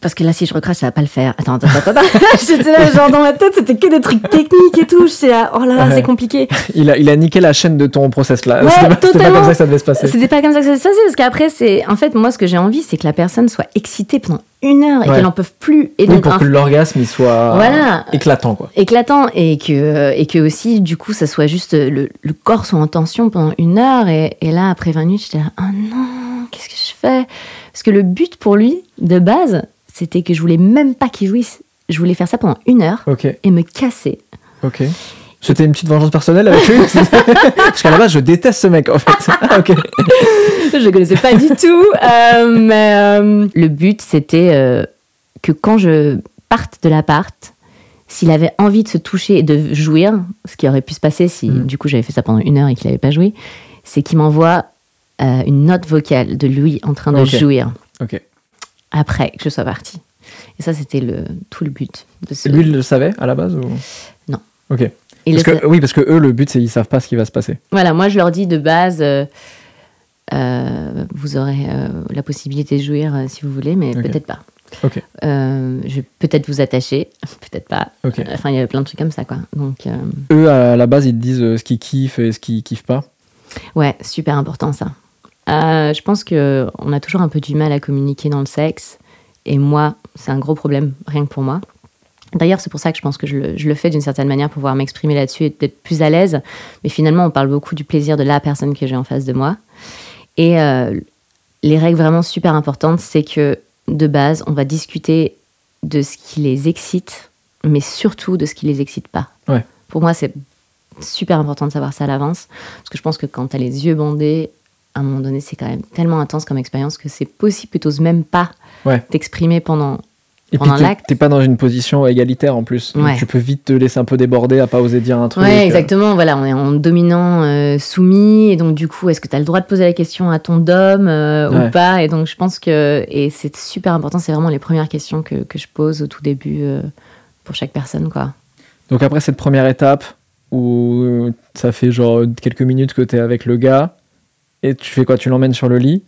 S1: Parce que là, si je recrache, ça va pas le faire. Attends, attends, attends. attends. j'étais là, genre, dans ma tête, c'était que des trucs techniques et tout. J'étais là, oh là là,
S3: Ouais.
S1: c'est compliqué.
S3: Il, a, il a niqué la chaîne de ton process là.
S1: Ouais,
S3: C'était pas, comme ça que ça devait se passer.
S1: C'était pas comme ça que ça se passait, parce qu'après, c'est. En fait, moi, ce que j'ai envie, c'est que la personne soit excitée pendant une heure et
S3: Ouais.
S1: qu'elle en peut plus. Et
S3: Oui,
S1: donc,
S3: pour
S1: un-
S3: que l'orgasme il soit
S1: Voilà.
S3: éclatant quoi.
S1: éclatant et que, et que aussi, du coup, ça soit juste. Le, le corps soit en tension pendant une heure. Et, et là, après 20 minutes, j'étais là, oh non, qu'est-ce que je fais? Parce que le but pour lui, de base, c'était que je voulais même pas qu'il jouisse. Je voulais faire ça pendant une heure et me casser.
S3: ok. C'était une petite vengeance personnelle avec lui Parce qu'à la base, je déteste ce mec, en fait. Ah, ok.
S1: je ne connaissais pas du tout. euh, mais euh, le but, c'était euh, que quand je parte de l'appart, s'il avait envie de se toucher et de jouir, ce qui aurait pu se passer si
S3: Mm.
S1: du coup j'avais fait ça pendant une heure et qu'il n'avait pas joué, c'est qu'il m'envoie une note vocale de lui en train de jouir
S3: Ok.
S1: Après que je sois partie. Et ça, c'était le, tout le but de ce.
S3: Lui, il le savait à la base ou...
S1: Non.
S3: Ok.
S1: Il
S3: Parce que, oui, parce que eux, le but, c'est qu'ils savent pas ce qui va se passer.
S1: Voilà, moi je leur dis de base, euh, euh, vous aurez euh, la possibilité de jouir si vous voulez, mais peut-être pas.
S3: Ok.
S1: Je vais peut-être vous attacher, peut-être pas.
S3: Ok.
S1: Enfin, il y a plein de trucs comme ça, quoi. Donc,
S3: Eux, à la base, ils te disent ce qu'ils kiffent et ce qu'ils kiffent pas.
S1: ouais, super important ça. Euh, je pense que on a toujours un peu du mal à communiquer dans le sexe, et moi, c'est un gros problème, rien que pour moi. D'ailleurs, c'est pour ça que je pense que je le, je le fais d'une certaine manière pour pouvoir m'exprimer là-dessus et d'être plus à l'aise. Mais finalement, on parle beaucoup du plaisir de la personne que j'ai en face de moi. Et euh, les règles vraiment super importantes, c'est que de base, on va discuter de ce qui les excite, mais surtout de ce qui les excite pas.
S3: Ouais.
S1: Pour moi, c'est super important de savoir ça à l'avance, parce que je pense que quand tu as les yeux bandés, à un moment donné, c'est quand même tellement intense comme expérience que c'est possible tu même pas
S3: Ouais.
S1: t'exprimer pendant
S3: Et
S1: Pendant
S3: puis, t'es- pas dans une position égalitaire en plus. Donc, tu peux vite te laisser un peu déborder à pas oser dire un truc.
S1: Ouais,
S3: euh.
S1: exactement. Voilà, on est en dominant euh, soumis. Et donc, du coup, est-ce que tu as le droit de poser la question à ton dom euh,
S3: Ouais.
S1: ou pas? Et donc, je pense que. Et c'est super important. C'est vraiment les premières questions que, que je pose au tout début euh, pour chaque personne, quoi.
S3: Donc après cette première étape où ça fait genre quelques minutes que t'es avec le gars et tu fais quoi? Tu l'emmènes sur le lit?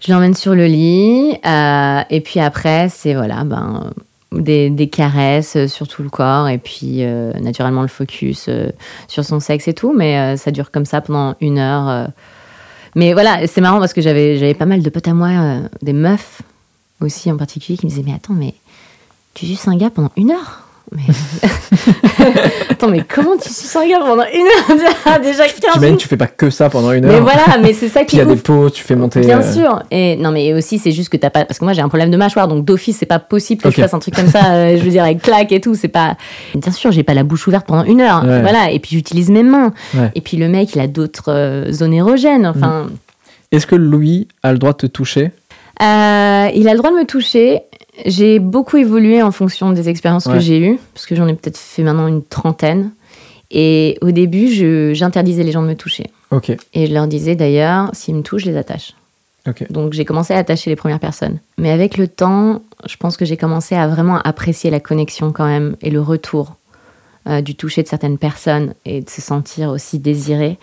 S1: Je l'emmène sur le lit. euh, et puis après, c'est voilà, ben, des, caresses sur tout le corps. Et puis, euh, naturellement, le focus euh, sur son sexe et tout. Mais euh, ça dure comme ça pendant une heure. euh. Mais voilà, c'est marrant parce que j'avais pas mal de potes à moi, euh, des meufs aussi en particulier, qui me disaient Mais attends, mais tu suces un gars pendant une heure? Mais... Attends, mais comment tu suces un gars pendant une heure Déjà? 15
S3: J'imagine
S1: minutes.
S3: tu fais pas que ça pendant une heure.
S1: Mais voilà, mais c'est ça qui
S3: il y a des pots, tu fais monter.
S1: Bien
S3: euh,
S1: sûr. Et non, mais aussi, c'est juste que t'as pas. Parce que moi, j'ai un problème de mâchoire, donc d'office, c'est pas possible que je fasse un truc comme ça. euh, je veux dire, avec claque et tout. C'est pas. Bien sûr, j'ai pas la bouche ouverte pendant une heure.
S3: Ouais.
S1: Voilà. Et puis, j'utilise mes mains.
S3: Ouais.
S1: Et puis, le mec, il a d'autres euh, zones érogènes. Enfin,
S3: Est-ce que Louis a le droit de te toucher?
S1: Il a le droit de me toucher. J'ai beaucoup évolué en fonction des expériences
S3: Ouais.
S1: que j'ai eues, parce que j'en ai peut-être fait maintenant une trentaine. Et au début, j'interdisais les gens de me toucher. Et je leur disais d'ailleurs, s'ils me touchent, je les attache. Donc j'ai commencé à attacher les premières personnes. Mais avec le temps, je pense que j'ai commencé à vraiment apprécier la connexion quand même et le retour euh, du toucher de certaines personnes et de se sentir aussi désiré.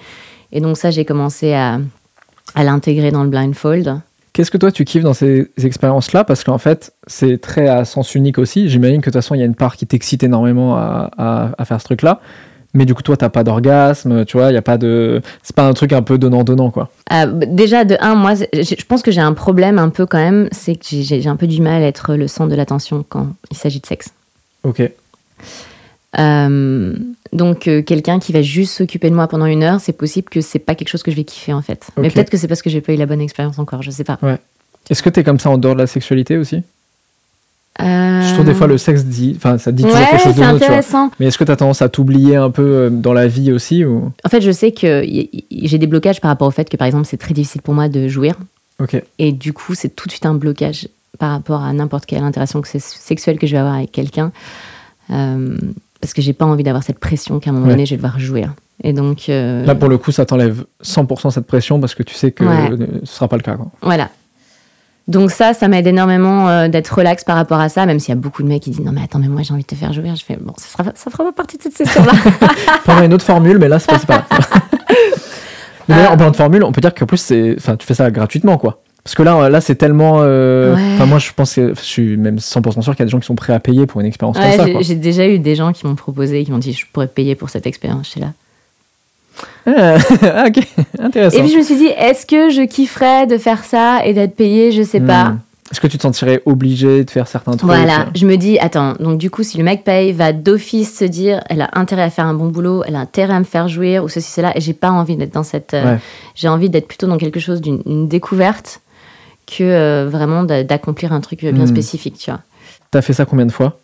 S1: Et donc ça, j'ai commencé à, à l'intégrer dans le blindfold.
S3: Qu'est-ce que toi tu kiffes dans ces expériences-là? Parce qu'en fait, c'est très à sens unique aussi. J'imagine que de toute façon, il y a une part qui t'excite énormément à, à- à faire ce truc-là. Mais du coup, toi, t'as pas d'orgasme, tu vois, il y a pas de. C'est pas un truc un peu donnant-donnant, quoi.
S1: Euh, b- déjà, de un, moi, je pense que j'ai un problème un peu quand même, c'est que j'ai un peu du mal à être le centre de l'attention quand il s'agit de sexe.
S3: Ok.
S1: Euh, donc euh, quelqu'un qui va juste s'occuper de moi pendant une heure, c'est possible que c'est pas quelque chose que je vais kiffer en fait. Mais peut-être que c'est parce que j'ai pas eu la bonne expérience encore, je sais pas.
S3: Est-ce que t'es comme ça en dehors de la sexualité aussi?
S1: Euh,
S3: Je trouve des fois le sexe dit. Enfin, ça dit toujours
S1: Ouais,
S3: quelque chose de tu vois.
S1: intéressant.
S3: Mais est-ce que t'as tendance à t'oublier un peu euh, dans la vie aussi ou...
S1: En fait, je sais que j'ai des blocages par rapport au fait que par exemple c'est très difficile pour moi de jouir
S3: Ok.
S1: et du coup c'est tout de suite un blocage par rapport à n'importe quelle interaction que sexuelle que je vais avoir avec quelqu'un Euh, parce que j'ai pas envie d'avoir cette pression qu'à un moment
S3: Ouais.
S1: donné je vais devoir jouir. Et donc euh,
S3: Là, pour le coup, ça t'enlève 100% cette pression parce que tu sais que
S1: Ouais.
S3: euh, ce sera pas le cas, quoi.
S1: Voilà. Donc ça, ça m'aide énormément euh, d'être relax par rapport à ça, même s'il y a beaucoup de mecs qui disent non mais attends mais moi j'ai envie de te faire jouir. Je fais bon ça sera ça fera pas partie de cette session là.
S3: Prendre une autre formule, mais là, c'est pas. Mais D'ailleurs, en parlant de formule, on peut dire qu'en plus, c'est, enfin, tu fais ça gratuitement, quoi. Parce que là, là, c'est tellement. euh,
S1: Ouais.
S3: Enfin, moi, je pense que je suis même 100% sûr qu'il y a des gens qui sont prêts à payer pour une expérience
S1: Ouais,
S3: comme ça,
S1: j'ai- déjà eu des gens qui m'ont proposé, qui m'ont dit je pourrais payer pour cette expérience. J'étais là.
S3: Ah, ok, intéressant.
S1: Et puis je me suis dit est-ce que je kifferais de faire ça et d'être payé Je sais pas.
S3: Hmm. Est-ce que tu te sentirais obligé de faire certains trucs?
S1: Voilà,
S3: euh,
S1: je me dis, attends, donc du coup, si le mec paye, va d'office se dire, elle a intérêt à faire un bon boulot, elle a intérêt à me faire jouir, ou ceci, cela, et j'ai pas envie d'être dans cette. euh,
S3: Ouais.
S1: J'ai envie d'être plutôt dans quelque chose d'une une découverte que euh, vraiment d'a- d'accomplir un truc euh, bien
S3: Mm.
S1: spécifique, tu vois.
S3: T'as fait ça combien de fois?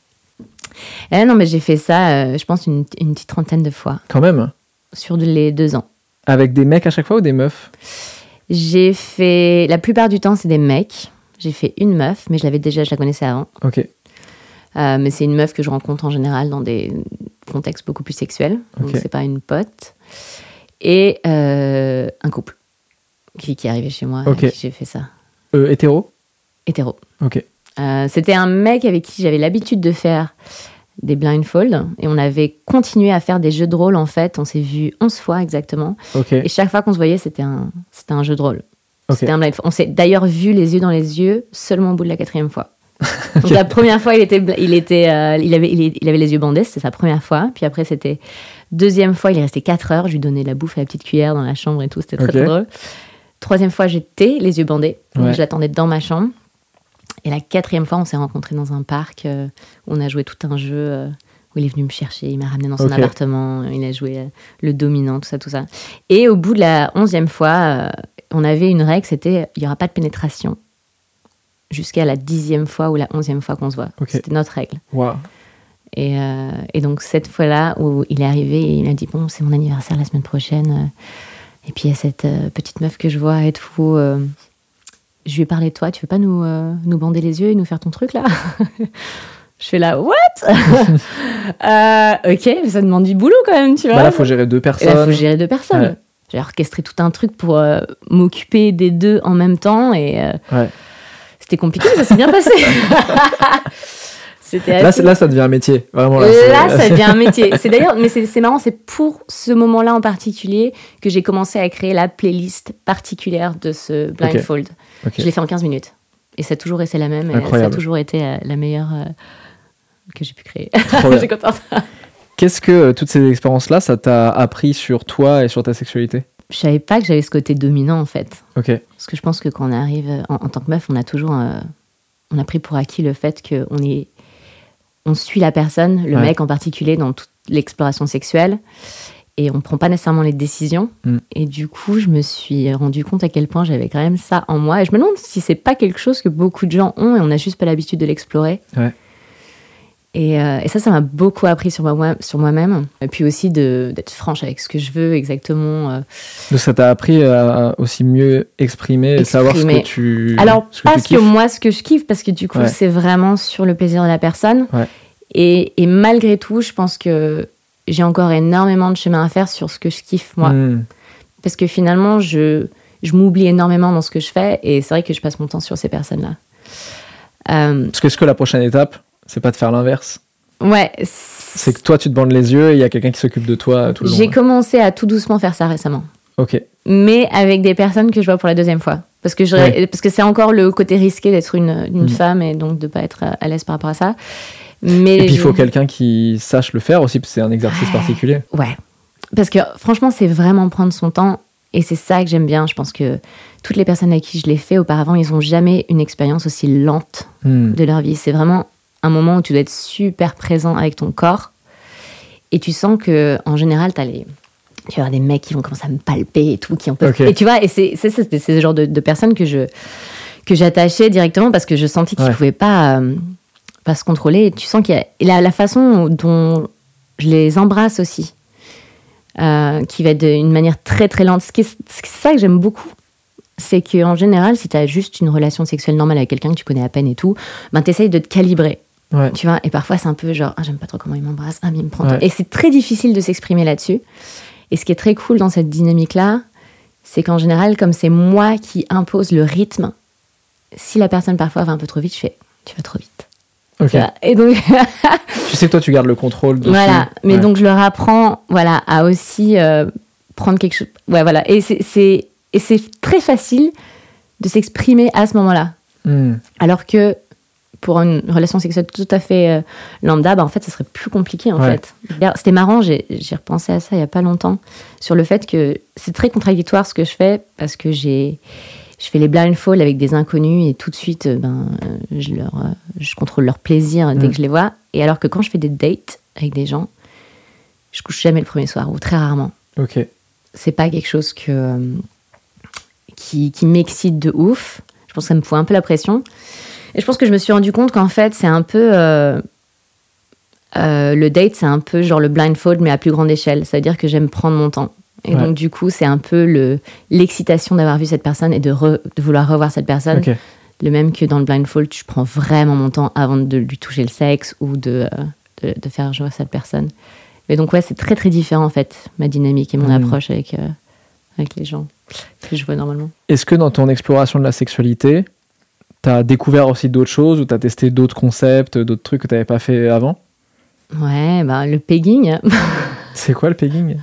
S1: Eh non, mais j'ai fait ça, euh, je pense, une, une petite trentaine de fois
S3: Quand même.
S1: sur les deux ans.
S3: Avec des mecs à chaque fois ou des meufs?
S1: J'ai fait, la plupart du temps, c'est des mecs. J'ai fait une meuf, mais je l'avais déjà, je la connaissais avant.
S3: Ok.
S1: Euh, mais c'est une meuf que je rencontre en général dans des contextes beaucoup plus sexuels. Donc,
S3: Ok.
S1: c'est pas une pote. Et un couple qui, qui est arrivé chez moi
S3: Ok.
S1: avec qui j'ai fait ça.
S3: Euh, hétéro
S1: Hétéro.
S3: Ok.
S1: Euh, C'était un mec avec qui j'avais l'habitude de faire des blindfolds et on avait continué à faire des jeux de rôle en fait. On s'est vu 11 fois exactement.
S3: Ok.
S1: Et chaque fois qu'on se voyait, c'était un, c'était un jeu de rôle. C'était un blindfold. On s'est d'ailleurs vu les yeux dans les yeux seulement au bout de la quatrième fois. Donc la première fois, il était, il était, euh, il avait, il, il avait les yeux bandés, c'était sa première fois. Puis après, c'était deuxième fois, il est resté 4 heures. Je lui donnais la bouffe à la petite cuillère dans la chambre et tout. C'était très, très drôle. Troisième fois, j'étais les yeux bandés.
S3: Ouais.
S1: je l'attendais dans ma chambre. Et la quatrième fois, on s'est rencontrés dans un parc euh, où on a joué tout un jeu. euh, où il est venu me chercher, il m'a ramené dans son appartement, il a joué euh, le dominant, tout ça, tout ça. Et au bout de la onzième fois, euh, on avait une règle, c'était il n'y aura pas de pénétration jusqu'à la dixième fois ou la onzième fois qu'on se voit. C'était notre règle. Et, euh, et donc cette fois-là où il est arrivé et il m'a dit bon c'est mon anniversaire la semaine prochaine euh, et puis il y a cette euh, petite meuf que je vois et tout. euh, je lui ai parlé de toi, tu veux pas nous, euh, nous bander les yeux et nous faire ton truc là Je fais là, what Euh, Ok, mais ça demande du boulot quand même, tu vois.
S3: Bah là, faut gérer deux
S1: Et là, il
S3: personnes.
S1: faut gérer deux personnes.
S3: Ouais.
S1: J'ai orchestré tout un truc pour euh, m'occuper des deux en même temps et euh,
S3: Ouais.
S1: c'était compliqué, mais ça s'est bien passé. C'était
S3: Là,
S1: assez-
S3: c'est- là, ça devient un métier. Vraiment. Là,
S1: ça devient un métier. C'est d'ailleurs, mais c'est marrant, c'est pour ce moment-là en particulier que j'ai commencé à créer la playlist particulière de ce blindfold. Je l'ai fait en 15 minutes. Et ça a toujours resté la même. Et ça a toujours été euh, la meilleure euh, que j'ai pu créer. Contente.
S3: Qu'est-ce que euh, toutes ces expériences-là, ça t'a appris sur toi et sur ta sexualité?
S1: Je savais pas que j'avais ce côté dominant en fait.
S3: Ok.
S1: Parce que je pense que quand on arrive euh, en, en tant que meuf, on a toujours. euh, on a pris pour acquis le fait qu'on est. On suit la personne, le
S3: Ouais.
S1: mec en particulier, dans toute l'exploration sexuelle. Et on prend pas nécessairement les décisions.
S3: Mm.
S1: Et du coup, je me suis rendu compte à quel point j'avais quand même ça en moi. Et je me demande si c'est pas quelque chose que beaucoup de gens ont et on n'a juste pas l'habitude de l'explorer.
S3: Ouais.
S1: Et, euh, et ça, ça m'a beaucoup appris sur moi- sur moi-même. et puis aussi d'être franche avec ce que je veux exactement. euh,
S3: Donc ça t'a appris à aussi mieux exprimer et savoir ce que tu.
S1: Alors,
S3: ce que tu
S1: que moi, ce que je kiffe, parce que du coup,
S3: Ouais.
S1: c'est vraiment sur le plaisir de la personne.
S3: Ouais.
S1: Et, et malgré tout, je pense que j'ai encore énormément de chemin à faire sur ce que je kiffe, moi.
S3: Hmm.
S1: Parce que finalement, je, je m'oublie énormément dans ce que je fais. Et c'est vrai que je passe mon temps sur ces personnes-là. Euh,
S3: Parce que est-ce que la prochaine étape, c'est pas de faire l'inverse
S1: ouais.
S3: C'est que toi, tu te bandes les yeux et il y a quelqu'un qui s'occupe de toi tout le long.
S1: J'ai commencé à tout doucement faire ça récemment.
S3: Ok.
S1: mais avec des personnes que je vois pour la deuxième fois. Parce que, je,
S3: Ouais.
S1: parce que c'est encore le côté risqué d'être une, une
S3: Mm.
S1: femme et donc de pas être à l'aise par rapport à ça. Mais
S3: Et puis il
S1: je-
S3: faut quelqu'un qui sache le faire aussi, parce que c'est un exercice particulier.
S1: Ouais. Parce que franchement, c'est vraiment prendre son temps. Et c'est ça que j'aime bien. Je pense que toutes les personnes avec qui je l'ai fait auparavant, ils n'ont jamais une expérience aussi lente
S3: Hmm.
S1: de leur vie. C'est vraiment un moment où tu dois être super présent avec ton corps. Et tu sens que en général, as les... tu vas avoir des mecs qui vont commencer à me palper et tout. Qui en peuvent...
S3: Ok.
S1: Et tu vois, et c'est ce genre de, de personnes que je que j'attachais directement parce que je sentais qu'ils ne
S3: Ouais.
S1: pouvaient pas, euh, pas se contrôler. Et tu sens qu'il y a et la, la façon dont je les embrasse aussi, euh, qui va être d'une manière très très lente. Ce C'est ça que j'aime beaucoup. C'est qu'en général, si tu as juste une relation sexuelle normale avec quelqu'un que tu connais à peine et tout, ben t'essayes de te calibrer.
S3: Ouais.
S1: Tu vois, et parfois c'est un peu genre, ah, j'aime pas trop comment il m'embrasse, ah, mais il me prend.
S3: Ouais.
S1: Et c'est très difficile de s'exprimer là-dessus. Et ce qui est très cool dans cette dynamique-là, c'est qu'en général, comme c'est moi qui impose le rythme, si la personne parfois va un peu trop vite, je fais, tu vas trop vite.
S3: Ok.
S1: Tu vois Et donc,
S3: Tu sais que toi, tu gardes le contrôle dessus.
S1: voilà. Mais
S3: Ouais.
S1: donc, je leur apprends, voilà, à aussi euh, prendre quelque chose. Ouais, voilà. Et c'est- c'est et c'est très facile de s'exprimer à ce moment-là.
S3: Hmm.
S1: Alors que pour une relation sexuelle tout à fait euh, lambda, bah, en fait, ça serait plus compliqué, en
S3: Ouais.
S1: fait. C'était marrant, j'ai repensé à ça il n'y a pas longtemps, sur le fait que c'est très contradictoire ce que je fais, parce que j'ai... Je fais les blindfolds avec des inconnus et tout de suite, euh, ben, euh, je, leur, je contrôle leur plaisir dès
S3: Mm.
S1: que je les vois. Et alors que quand je fais des dates avec des gens, je couche jamais le premier soir ou très rarement.
S3: Ok.
S1: C'est pas quelque chose que, qui, qui m'excite de ouf. Je Je pense que ça me fout un peu la pression. Et je pense que je me suis rendu compte qu'en fait, c'est un peu. euh, euh, le date, c'est un peu genre le blindfold, mais à plus grande échelle. C'est-à-dire que j'aime prendre mon temps. Et
S3: Ouais.
S1: donc, du coup, c'est un peu le- l'excitation d'avoir vu cette personne et de, re- de vouloir revoir cette personne.
S3: Ok.
S1: Le même que dans le blindfold, je prends vraiment mon temps avant de lui toucher le sexe ou de, euh, de, de faire jouer cette personne. Mais donc, ouais, c'est très très différent en fait, ma dynamique et mon approche avec, avec les gens que je vois normalement.
S3: Est-ce que dans ton exploration de la sexualité, tu as découvert aussi d'autres choses ou tu as testé d'autres concepts, d'autres trucs que tu n'avais pas fait avant?
S1: Ouais, bah, le pegging.
S3: C'est quoi le pegging?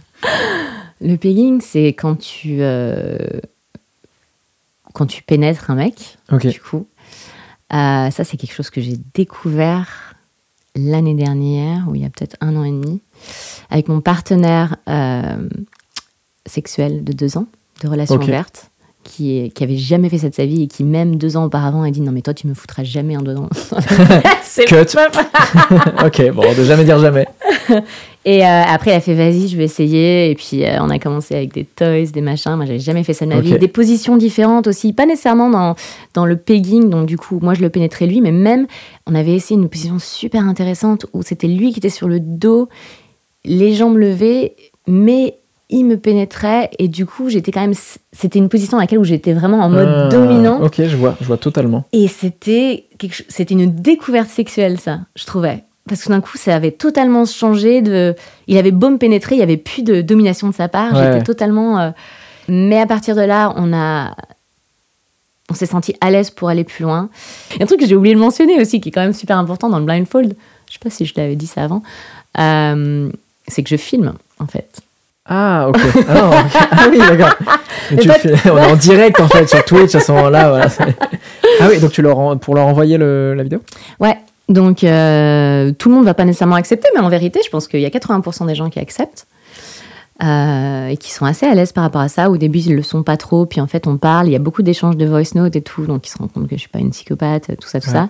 S1: Le pegging, c'est quand tu, euh, quand tu pénètres un mec,
S3: Ok.
S1: du coup. Euh, ça, c'est quelque chose que j'ai découvert l'année dernière, ou il y a peut-être un an et demi, avec mon partenaire euh, sexuel de deux ans, de relation
S3: Ok.
S1: ouverte, qui, est, qui avait jamais fait ça de sa vie et qui, même deux ans auparavant, a dit Non, mais toi, tu me foutras jamais un dedans. c'est
S3: Cut. ok, bon, de jamais dire jamais.
S1: Et euh, après, elle a fait vas-y, je vais essayer. Et puis, euh, on a commencé avec des toys, des machins. Moi, j'avais jamais fait ça de ma vie. Des positions différentes aussi. Pas nécessairement dans, dans le pegging. Donc, du coup, moi, je le pénétrais lui. Mais même, on avait essayé une position super intéressante où c'était lui qui était sur le dos, les jambes levées, mais il me pénétrait. Et du coup, j'étais quand même. C'était une position dans laquelle où j'étais vraiment en mode
S3: Ah,
S1: dominant.
S3: Ok, je vois, je vois totalement.
S1: Et c'était quelque c'était une découverte sexuelle, ça, je trouvais. Parce que d'un coup, ça avait totalement changé. De... Il avait beau me pénétrer, il n'y avait plus de domination de sa part.
S3: Ouais.
S1: J'étais totalement. euh, Mais à partir de là, on a. On s'est senti à l'aise pour aller plus loin. Et un truc que j'ai oublié de mentionner aussi, qui est quand même super important dans le blindfold, je sais pas si je t'avais dit ça avant, euh, c'est que je filme, en fait.
S3: Ah, ok. Ah, non. Ah oui, d'accord. Fais- on est en direct en fait sur Twitch à ce moment-là. Voilà, ah oui, donc tu leur en- pour leur envoyer le- la vidéo?
S1: Ouais. Donc, euh, tout le monde va pas nécessairement accepter, mais en vérité, je pense qu'il y a 80% des gens qui acceptent euh, et qui sont assez à l'aise par rapport à ça. Au début, ils le sont pas trop, puis en fait, on parle. Il y a beaucoup d'échanges de voice notes et tout, donc ils se rendent compte que je suis pas une psychopathe, tout ça, tout
S3: Ouais.
S1: ça.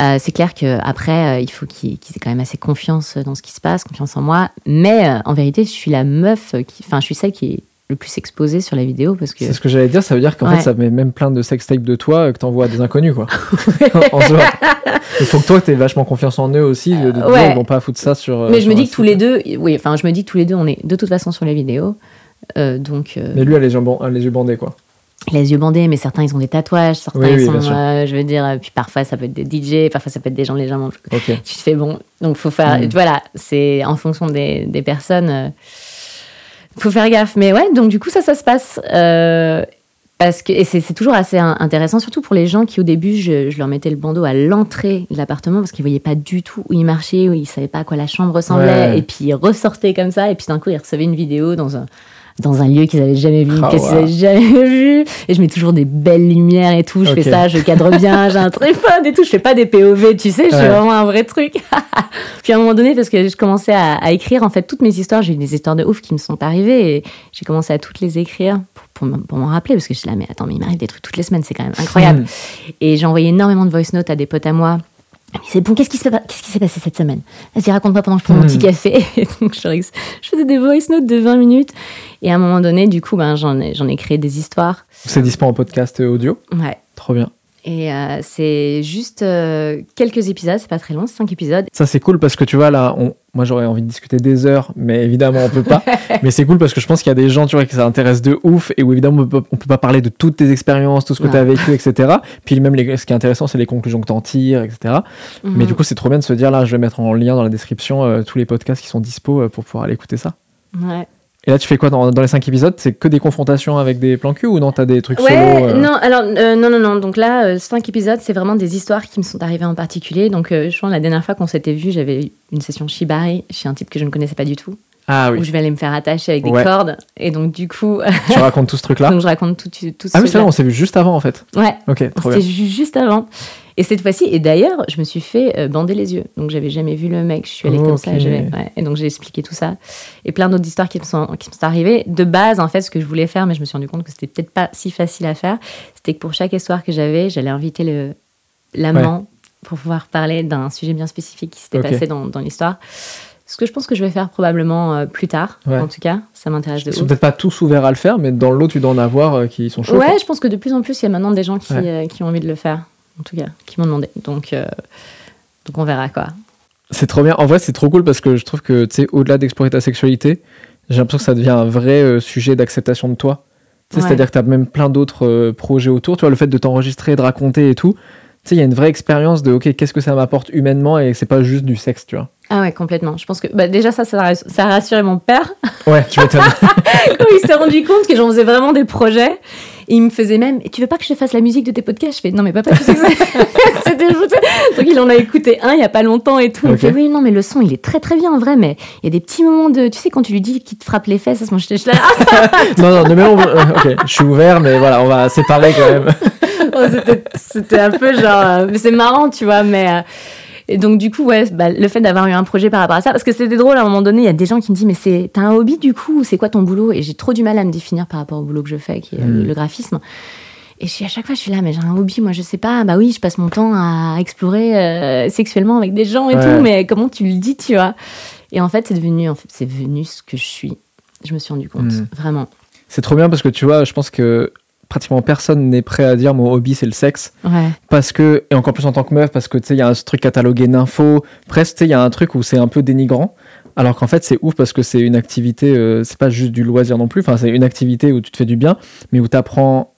S1: Euh, c'est clair qu'après, il faut qu'ils qu'ils aient quand même assez confiance dans ce qui se passe, confiance en moi. Mais euh, en vérité, je suis la meuf, qui, enfin, je suis celle qui est le plus exposée sur la vidéo parce que
S3: C'est ce que j'allais dire, ça veut dire qu'en
S1: Ouais.
S3: fait ça met même plein de sextapes de toi euh, que t'envoies à des inconnus quoi. en soi. Il faut que toi t'aies vachement confiance en eux aussi, de, de dire,
S1: ouais.
S3: ils vont pas foutre ça sur. euh,
S1: Mais je
S3: sur
S1: me dis que tous les deux, oui, enfin, je me dis que tous les deux, on est de toute façon sur les vidéos. Euh, donc, euh,
S3: Mais lui a les, a les yeux bandés quoi.
S1: Les yeux bandés, mais certains ils ont des tatouages, certains
S3: Oui,
S1: ils
S3: oui,
S1: sont, euh, je veux dire, euh, puis parfois ça peut être des DJ, parfois ça peut être des gens légèrement.
S3: Ok.
S1: Tu te fais bon, donc faut faire,
S3: Mm.
S1: voilà, c'est en fonction des, des personnes, euh, faut faire gaffe. Mais ouais, donc du coup ça, ça se passe. euh, parce que, et c'est toujours assez in- intéressant, surtout pour les gens qui au début, je, je leur mettais le bandeau à l'entrée de l'appartement parce qu'ils voyaient pas du tout où ils marchaient, où ils savaient pas à quoi la chambre ressemblait,
S3: Ouais.
S1: et puis ils ressortaient comme ça, et puis d'un coup ils recevaient une vidéo dans un dans un lieu qu'ils avaient jamais vu, une
S3: Ah,
S1: pièce qu'ils
S3: wow.
S1: avaient jamais vue, et je mets toujours des belles lumières et tout, je fais ça, je cadre bien, j'ai un tréphone et tout, je fais pas des POV, tu sais, je fais vraiment un vrai truc. Puis à un moment donné, parce que je commençais à, à écrire en fait toutes mes histoires, j'ai eu des histoires de ouf qui me sont arrivées et j'ai commencé à toutes les écrire pour, pour m'en- rappeler parce que je suis là, mais attends, mais il m'arrive des trucs toutes les semaines, c'est quand même incroyable.
S3: Mm.
S1: Et j'ai envoyé énormément de voice notes à des potes à moi. Disait, bon, qu'est-ce qui s'est passé cette semaine? Vas-y, raconte-moi pendant que je prends mon
S3: Hmm.
S1: petit café. Et donc, je, je faisais des voice notes de 20 minutes. Et à un moment donné, du coup, ben, j'en ai, ai créé des histoires.
S3: C'est dispo en podcast audio?
S1: Ouais.
S3: Trop bien.
S1: Et euh, c'est juste euh, quelques épisodes, c'est pas très long, c'est 5 épisodes.
S3: Ça c'est cool parce que tu vois là, on... moi j'aurais envie de discuter des heures, mais évidemment on peut pas. mais c'est cool parce que je pense qu'il y a des gens tu vois qui ça intéresse de ouf et où évidemment on peut, pas- on peut pas parler de toutes tes expériences, tout ce que tu as vécu, etc. Puis même les- ce qui est intéressant c'est les conclusions que tu en tires, etc. Mais
S1: Mhm.
S3: du coup c'est trop bien de se dire là je vais mettre en lien dans la description euh, tous les podcasts qui sont dispo pour pouvoir aller écouter ça.
S1: Ouais.
S3: Et là tu fais quoi dans, dans les cinq épisodes? C'est que des confrontations avec des plans cul ou non t'as des trucs
S1: Ouais,
S3: solo euh,
S1: non, alors, euh, non, non, non. Donc là, euh, cinq épisodes, c'est vraiment des histoires qui me sont arrivées en particulier. Donc, euh, je pense la dernière fois qu'on s'était vu, j'avais une session Shibari chez un type que je ne connaissais pas du tout,
S3: Ah
S1: où
S3: oui,
S1: je vais aller me faire attacher avec des
S3: Ouais.
S1: cordes. Et donc, du coup,
S3: tu racontes tout ce truc là.
S1: donc je raconte tout, tout ce
S3: Ah oui c'est
S1: truc-là.
S3: vrai, on s'est vu juste avant en fait.
S1: Ouais,
S3: Ok, trop
S1: c'était
S3: bien.
S1: juste avant. Et cette fois-ci, et d'ailleurs, je me suis fait euh, bander les yeux. Donc, j'avais jamais vu le mec. Je suis allée comme ça. Ouais. Et donc, j'ai expliqué tout ça. Et plein d'autres histoires qui me, sont, qui me sont arrivées. De base, en fait, ce que je voulais faire, mais je me suis rendu compte que c'était peut-être pas si facile à faire, c'était que pour chaque histoire que j'avais, j'allais inviter le- l'amant pour pouvoir parler d'un sujet bien spécifique qui s'était passé dans, dans l'histoire. ce que je pense que je vais faire probablement euh, plus tard.
S3: Ouais.
S1: En tout cas, ça m'intéresse de
S3: Ils sont
S1: ouf.
S3: peut-être pas tous ouverts à le faire, mais dans l'autre, tu dois en avoir euh, qui sont chauds.
S1: Ouais, je pense que de plus en plus, il y a maintenant des gens qui,
S3: Ouais.
S1: euh, qui ont envie de le faire. En tout cas, qui m'ont demandé. Donc, euh, donc on verra quoi.
S3: C'est trop bien. En vrai, c'est trop cool parce que je trouve que, tu sais, au-delà d'explorer ta sexualité, j'ai l'impression que ça devient un vrai euh, sujet d'acceptation de toi.
S1: Ouais.
S3: C'est-à-dire que tu as même plein d'autres euh, projets autour. Tu vois, le fait de t'enregistrer, de raconter et tout. Tu sais, il y a une vraie expérience de, OK, qu'est-ce que ça m'apporte humainement et c'est pas juste du sexe, tu vois.
S1: Ah ouais, complètement. Je pense que bah, déjà, ça, ça a, ça a rassuré mon père
S3: Ouais, tu m'étonnes.
S1: quand il s'est rendu compte que j'en faisais vraiment des projets. Et il me faisait même, tu veux pas que je te fasse la musique de tes podcasts? Je fais, non, mais papa, tu sais que c'est- c'était. Donc il en a écouté un il y a pas longtemps et tout. Il me fait, oui, non, mais le son, il est très très bien en vrai, mais il y a des petits moments de. Tu sais, quand tu lui dis qu'il te frappe les fesses, à ce moment, j'étais là,
S3: non, non, ne mêlons- euh, OK, je suis ouvert, mais voilà, on va séparer quand même.
S1: Oh, c'était- C'était un peu genre. euh, mais c'est marrant, tu vois, mais. euh, et donc, du coup, ouais, bah, le fait d'avoir eu un projet par rapport à ça, parce que c'était drôle, à un moment donné, il y a des gens qui me disent, mais c'est, t'as un hobby du coup, ou c'est quoi ton boulot? Et j'ai trop du mal à me définir par rapport au boulot que je fais, qui est
S3: Mm.
S1: le graphisme. Et je suis à chaque fois, je suis là, mais j'ai un hobby, moi, je sais pas. Bah oui, je passe mon temps à explorer euh, sexuellement avec des gens et
S3: Ouais.
S1: tout, mais comment tu le dis, tu vois? Et en fait, c'est devenu, en fait, c'est devenu ce que je suis. Je me suis rendu compte,
S3: Mm.
S1: vraiment.
S3: C'est trop bien parce que tu vois, je pense que pratiquement personne n'est prêt à dire mon hobby c'est le sexe.
S1: Ouais.
S3: parce que et encore plus en tant que meuf parce que tu sais il y a un truc catalogué d'infos presque tu sais il y a un truc où c'est un peu dénigrant alors qu'en fait c'est ouf parce que c'est une activité euh, c'est pas juste du loisir non plus enfin c'est une activité où tu te fais du bien mais où tu apprends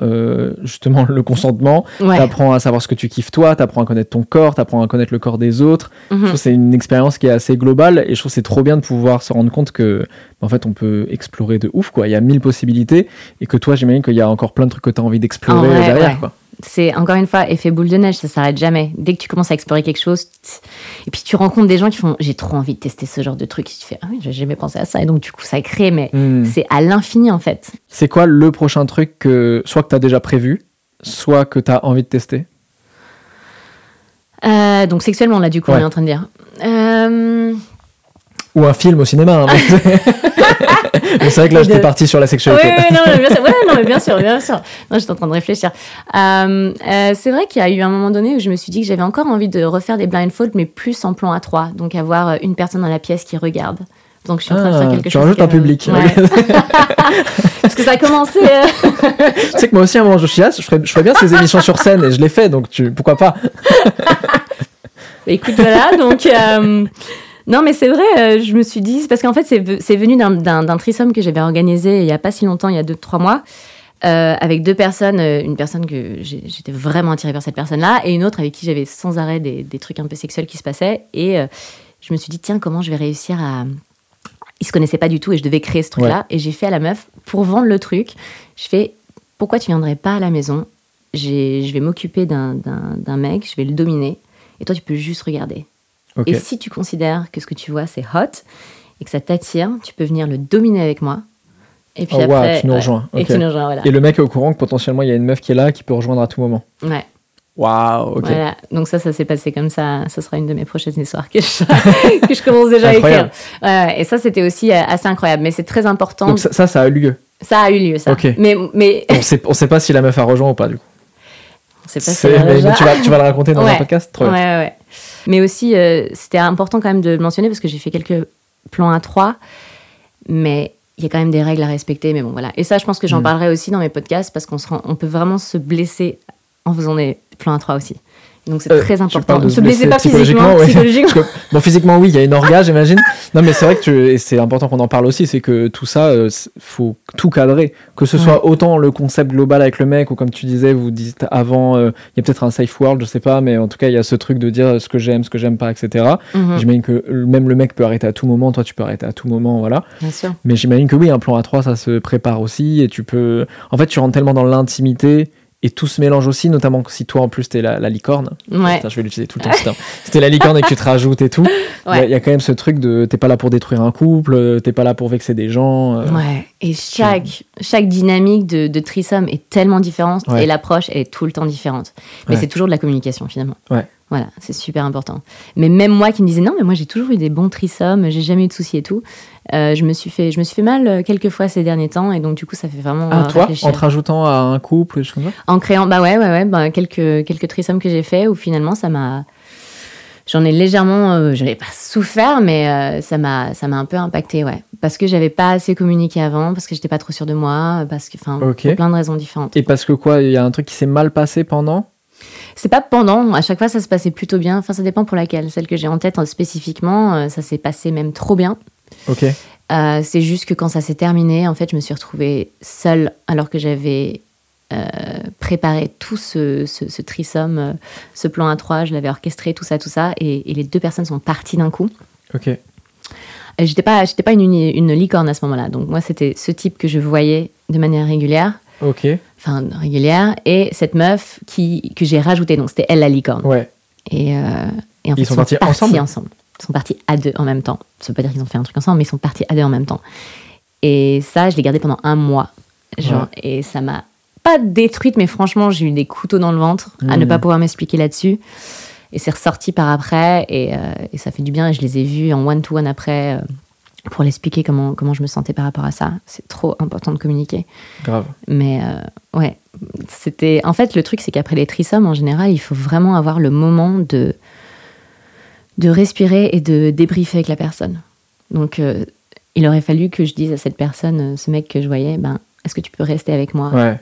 S3: justement le consentement
S1: Ouais.
S3: tu apprends à savoir ce que tu kiffes toi tu apprends à connaître ton corps tu apprends à connaître le corps des autres je
S1: Mhm.
S3: trouve que c'est une expérience qui est assez globale et je trouve c'est trop bien de pouvoir se rendre compte que en fait on peut explorer de ouf quoi il y a mille possibilités et que toi j'imagine qu'il y a encore plein de trucs que tu as envie d'explorer derrière
S1: ouais.
S3: quoi
S1: c'est encore une fois effet boule de neige, ça s'arrête jamais. Dès que tu commences à explorer quelque chose, et puis tu rencontres des gens qui font j'ai trop envie de tester ce genre de truc, et tu fais ah oui, j'ai jamais pensé à ça, et donc du coup ça crée, mais
S3: Hmm.
S1: c'est à l'infini en fait.
S3: C'est quoi le prochain truc que soit que tu as déjà prévu, soit que tu as envie de tester?
S1: Euh, donc sexuellement là, du coup,
S3: Ouais.
S1: on est en train de dire. Euh,
S3: Ou un film au cinéma. hein, c'est vrai que là, j'étais parti sur la
S1: Oui,
S3: sexualité.
S1: oui, non, mais bien sûr, ouais, non, mais bien sûr, bien sûr. Non, j'étais en train de réfléchir. Euh, euh, c'est vrai qu'il y a eu un moment donné où je me suis dit que j'avais encore envie de refaire des blindfolds, mais plus en plan à trois. Donc avoir euh, une personne dans la pièce qui regarde. Donc je suis en train de faire
S3: Ah,
S1: quelque
S3: tu
S1: chose.
S3: rajoutes
S1: que-
S3: un public.
S1: Ouais. Parce que ça a commencé. euh,
S3: tu sais que moi aussi, à un moment, je dit, ah, je ferais, je ferais bien ces émissions sur scène et je l'ai fait, donc tu, pourquoi pas?
S1: Écoute, voilà, donc. euh, Non, mais c'est vrai, euh, je me suis dit. Parce qu'en fait, c'est ve- c'est venu d'un- threesome que j'avais organisé il n'y a pas si longtemps, il y a deux, trois mois, euh, avec deux personnes. euh, une personne que j'étais vraiment attirée par cette personne-là, et une autre avec qui j'avais sans arrêt des, des trucs un peu sexuels qui se passaient. Et euh, je me suis dit, tiens, comment je vais réussir à. Ils se connaissaient pas du tout et je devais créer ce truc-là. Et j'ai fait à la meuf, pour vendre le truc, je fais pourquoi tu viendrais pas à la maison? Je vais m'occuper d'un mec, je vais le dominer, et toi, tu peux juste regarder. Et si tu considères que ce que tu vois c'est hot et que ça t'attire, tu peux venir le dominer avec moi. Et puis
S3: Oh, wow,
S1: après,
S3: tu nous
S1: ouais.
S3: rejoins.
S1: Et tu nous rejoins, voilà.
S3: Et le mec est au courant que potentiellement il y a une meuf qui est là qui peut rejoindre à tout moment.
S1: Ouais,
S3: Waouh, ok.
S1: voilà. Donc ça, ça s'est passé comme ça. Ça sera une de mes prochaines histoires que je, que je commence déjà à écrire. Ouais, et ça, c'était aussi euh, assez incroyable. Mais c'est très important.
S3: Donc ça, ça, ça a eu lieu.
S1: Ça a eu lieu, ça.
S3: Ok.
S1: Mais, mais
S3: On sait, on sait pas si la meuf a rejoint ou pas, du coup.
S1: on sait pas si
S3: C'est-
S1: elle a
S3: mais, tu, vas, tu vas le raconter dans un
S1: Ouais.
S3: podcast? Trop
S1: ouais, ouais. Mais aussi, euh, c'était important quand même de le mentionner parce que j'ai fait quelques plans à trois, mais il y a quand même des règles à respecter. Mais bon, voilà. Et ça, je pense que j'en
S3: Mm.
S1: parlerai aussi dans mes podcasts parce qu'on on peut vraiment se blesser en faisant des plans à trois aussi. Donc c'est
S3: Euh,
S1: très important. Ne se blesser pas physiquement,
S3: ouais.
S1: psychologiquement.
S3: Que, bon, physiquement, oui, il y a une orgasme, j'imagine. Non, mais c'est vrai que c'est important qu'on en parle aussi, c'est que tout ça, euh, faut tout cadrer. Que ce soit autant le concept global avec le mec, ou comme tu disais, vous dites avant, euh, il y a peut-être un safe world, je sais pas, mais en tout cas, il y a ce truc de dire ce que j'aime, ce que j'aime pas, etc.
S1: Mhm,
S3: J'imagine que même le mec peut arrêter à tout moment, toi, tu peux arrêter à tout moment, voilà.
S1: bien sûr.
S3: Mais j'imagine que oui, un plan à 3 ça se prépare aussi. Et tu peux. En fait, tu rentres tellement dans l'intimité et tout se mélange aussi, notamment si toi en plus t'es la, la licorne.
S1: Ouais.
S3: Putain, je vais l'utiliser tout le temps. Si t'es la licorne et que tu te rajoutes et tout, il y a-
S1: Ouais.
S3: il y, a quand même ce truc de t'es pas là pour détruire un couple, t'es pas là pour vexer des gens. euh,
S1: Ouais. Et chaque, chaque dynamique de, de threesome est tellement différente
S3: Ouais.
S1: et l'approche est tout le temps différente. Mais c'est toujours de la communication finalement.
S3: Ouais.
S1: Voilà, c'est super important. Mais même moi qui me disais non, mais moi j'ai toujours eu des bons threesomes, j'ai jamais eu de soucis et tout. euh, je me suis fait, je me suis fait mal euh, quelques fois ces derniers temps et donc du coup ça fait vraiment
S3: Ah,
S1: euh,
S3: toi,
S1: réfléchir.
S3: en te rajoutant à un couple, choses comme ça?
S1: En créant, bah ouais, ouais, ouais, bah, quelques quelques que j'ai fait où finalement ça m'a J'en ai légèrement, euh, je n'ai pas souffert, mais ça m'a, ça m'a un peu impacté, ouais, parce que j'avais pas assez communiqué avant, parce que j'étais pas trop sûre de moi, parce que, enfin,
S3: Ok.
S1: pour plein de raisons différentes.
S3: Et parce que quoi, il y a un truc qui s'est mal passé pendant?
S1: C'est pas pendant, à chaque fois ça se passait plutôt bien. Enfin, ça dépend pour laquelle. Celle que j'ai en tête euh, spécifiquement, euh, ça s'est passé même trop bien.
S3: Ok.
S1: Euh, c'est juste que quand ça s'est terminé, en fait, je me suis retrouvée seule alors que j'avais euh, préparé tout ce, ce, ce threesome, euh, ce plan à trois, je l'avais orchestré, tout ça, tout ça, et, et les deux personnes sont parties d'un coup.
S3: Ok.
S1: J'étais pas, j'étais pas une licorne à ce moment-là. Donc moi, c'était ce type que je voyais de manière régulière,
S3: Ok.
S1: Enfin régulière, et cette meuf qui que j'ai rajoutée. Donc c'était elle la licorne.
S3: Ouais.
S1: Et, euh, et en
S3: Ils
S1: fait,
S3: sont partis ensemble
S1: Ils sont partis à deux en même temps. Ça veut pas dire qu'ils ont fait un truc ensemble, mais ils sont partis à deux en même temps. Et ça, je l'ai gardé pendant un mois. Genre, Et ça m'a pas détruite, mais franchement, j'ai eu des couteaux dans le ventre à ne
S3: Mhm.
S1: pas pouvoir m'expliquer là-dessus. Et c'est ressorti par après, et, euh, et ça fait du bien. Et je les ai vus en one-to-one après euh, pour l'expliquer comment, comment je me sentais par rapport à ça. C'est trop important de communiquer.
S3: Grave.
S1: Mais euh, ouais, c'était. En fait, le truc, c'est qu'après les trisommes, en général, il faut vraiment avoir le moment de de respirer et de débriefer avec la personne. Donc, euh, il aurait fallu que je dise à cette personne, euh, ce mec que je voyais, ben, est-ce que tu peux rester avec moi
S3: Ouais.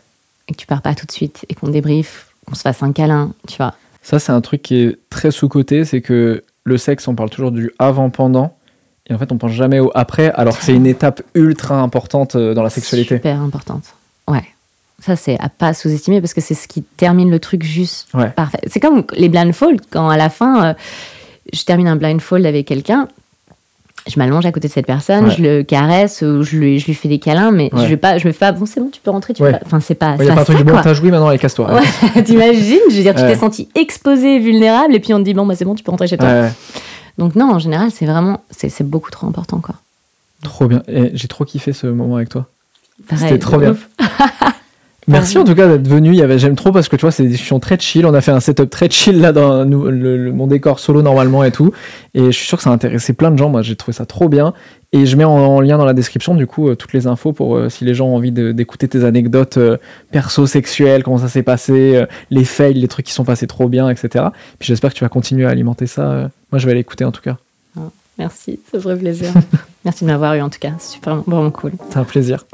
S1: et que tu pars pas tout de suite et qu'on débriefe, qu'on se fasse un câlin, tu vois.
S3: Ça, c'est un truc qui est très sous-coté, c'est que le sexe, on parle toujours du avant-pendant, et en fait, on pense jamais au après, alors que c'est une étape ultra importante euh, dans la sexualité.
S1: Super importante. Ouais. Ça, c'est à pas sous-estimer parce que c'est ce qui termine le truc juste
S3: Ouais.
S1: parfait. C'est comme les blindfolds, quand à la fin, euh, je termine un blindfold avec quelqu'un, je m'allonge à côté de cette personne,
S3: Ouais.
S1: je le caresse, ou je lui, je lui fais des câlins, mais
S3: Ouais.
S1: je vais pas, je me fais pas, bon, c'est bon, tu peux rentrer, tu
S3: Ouais.
S1: peux pas- Enfin, c'est pas,
S3: Il n'y a pas un truc
S1: ça,
S3: bon, t'as joué, maintenant, allez, casse-toi.
S1: Ouais, T'imagines Je veux dire, tu t'es senti exposé, vulnérable, et puis on te dit, bon, bah, c'est bon, tu peux rentrer chez toi. Donc, non, en général, c'est vraiment, c'est beaucoup trop important, quoi.
S3: trop bien. Et J'ai trop kiffé ce moment avec toi. C'était trop bien. Merci en tout cas d'être venu. Il y avait, j'aime trop parce que tu vois, c'est des discussions très chill. On a fait un setup très chill là dans le, le- mon décor solo normalement et tout. Et je suis sûr que ça a intéressé plein de gens. Moi, j'ai trouvé ça trop bien. Et je mets en, en lien dans la description du coup euh, toutes les infos pour euh, si les gens ont envie d'écouter tes anecdotes euh, perso sexuelles, comment ça s'est passé, euh, les fails, les trucs qui sont passés trop bien, etc. Puis j'espère que tu vas continuer à alimenter ça. Moi, je vais aller écouter en tout cas.
S1: Merci, ça ferait plaisir. Merci de m'avoir eu, en tout cas. C'est super, vraiment cool.
S3: C'est un plaisir.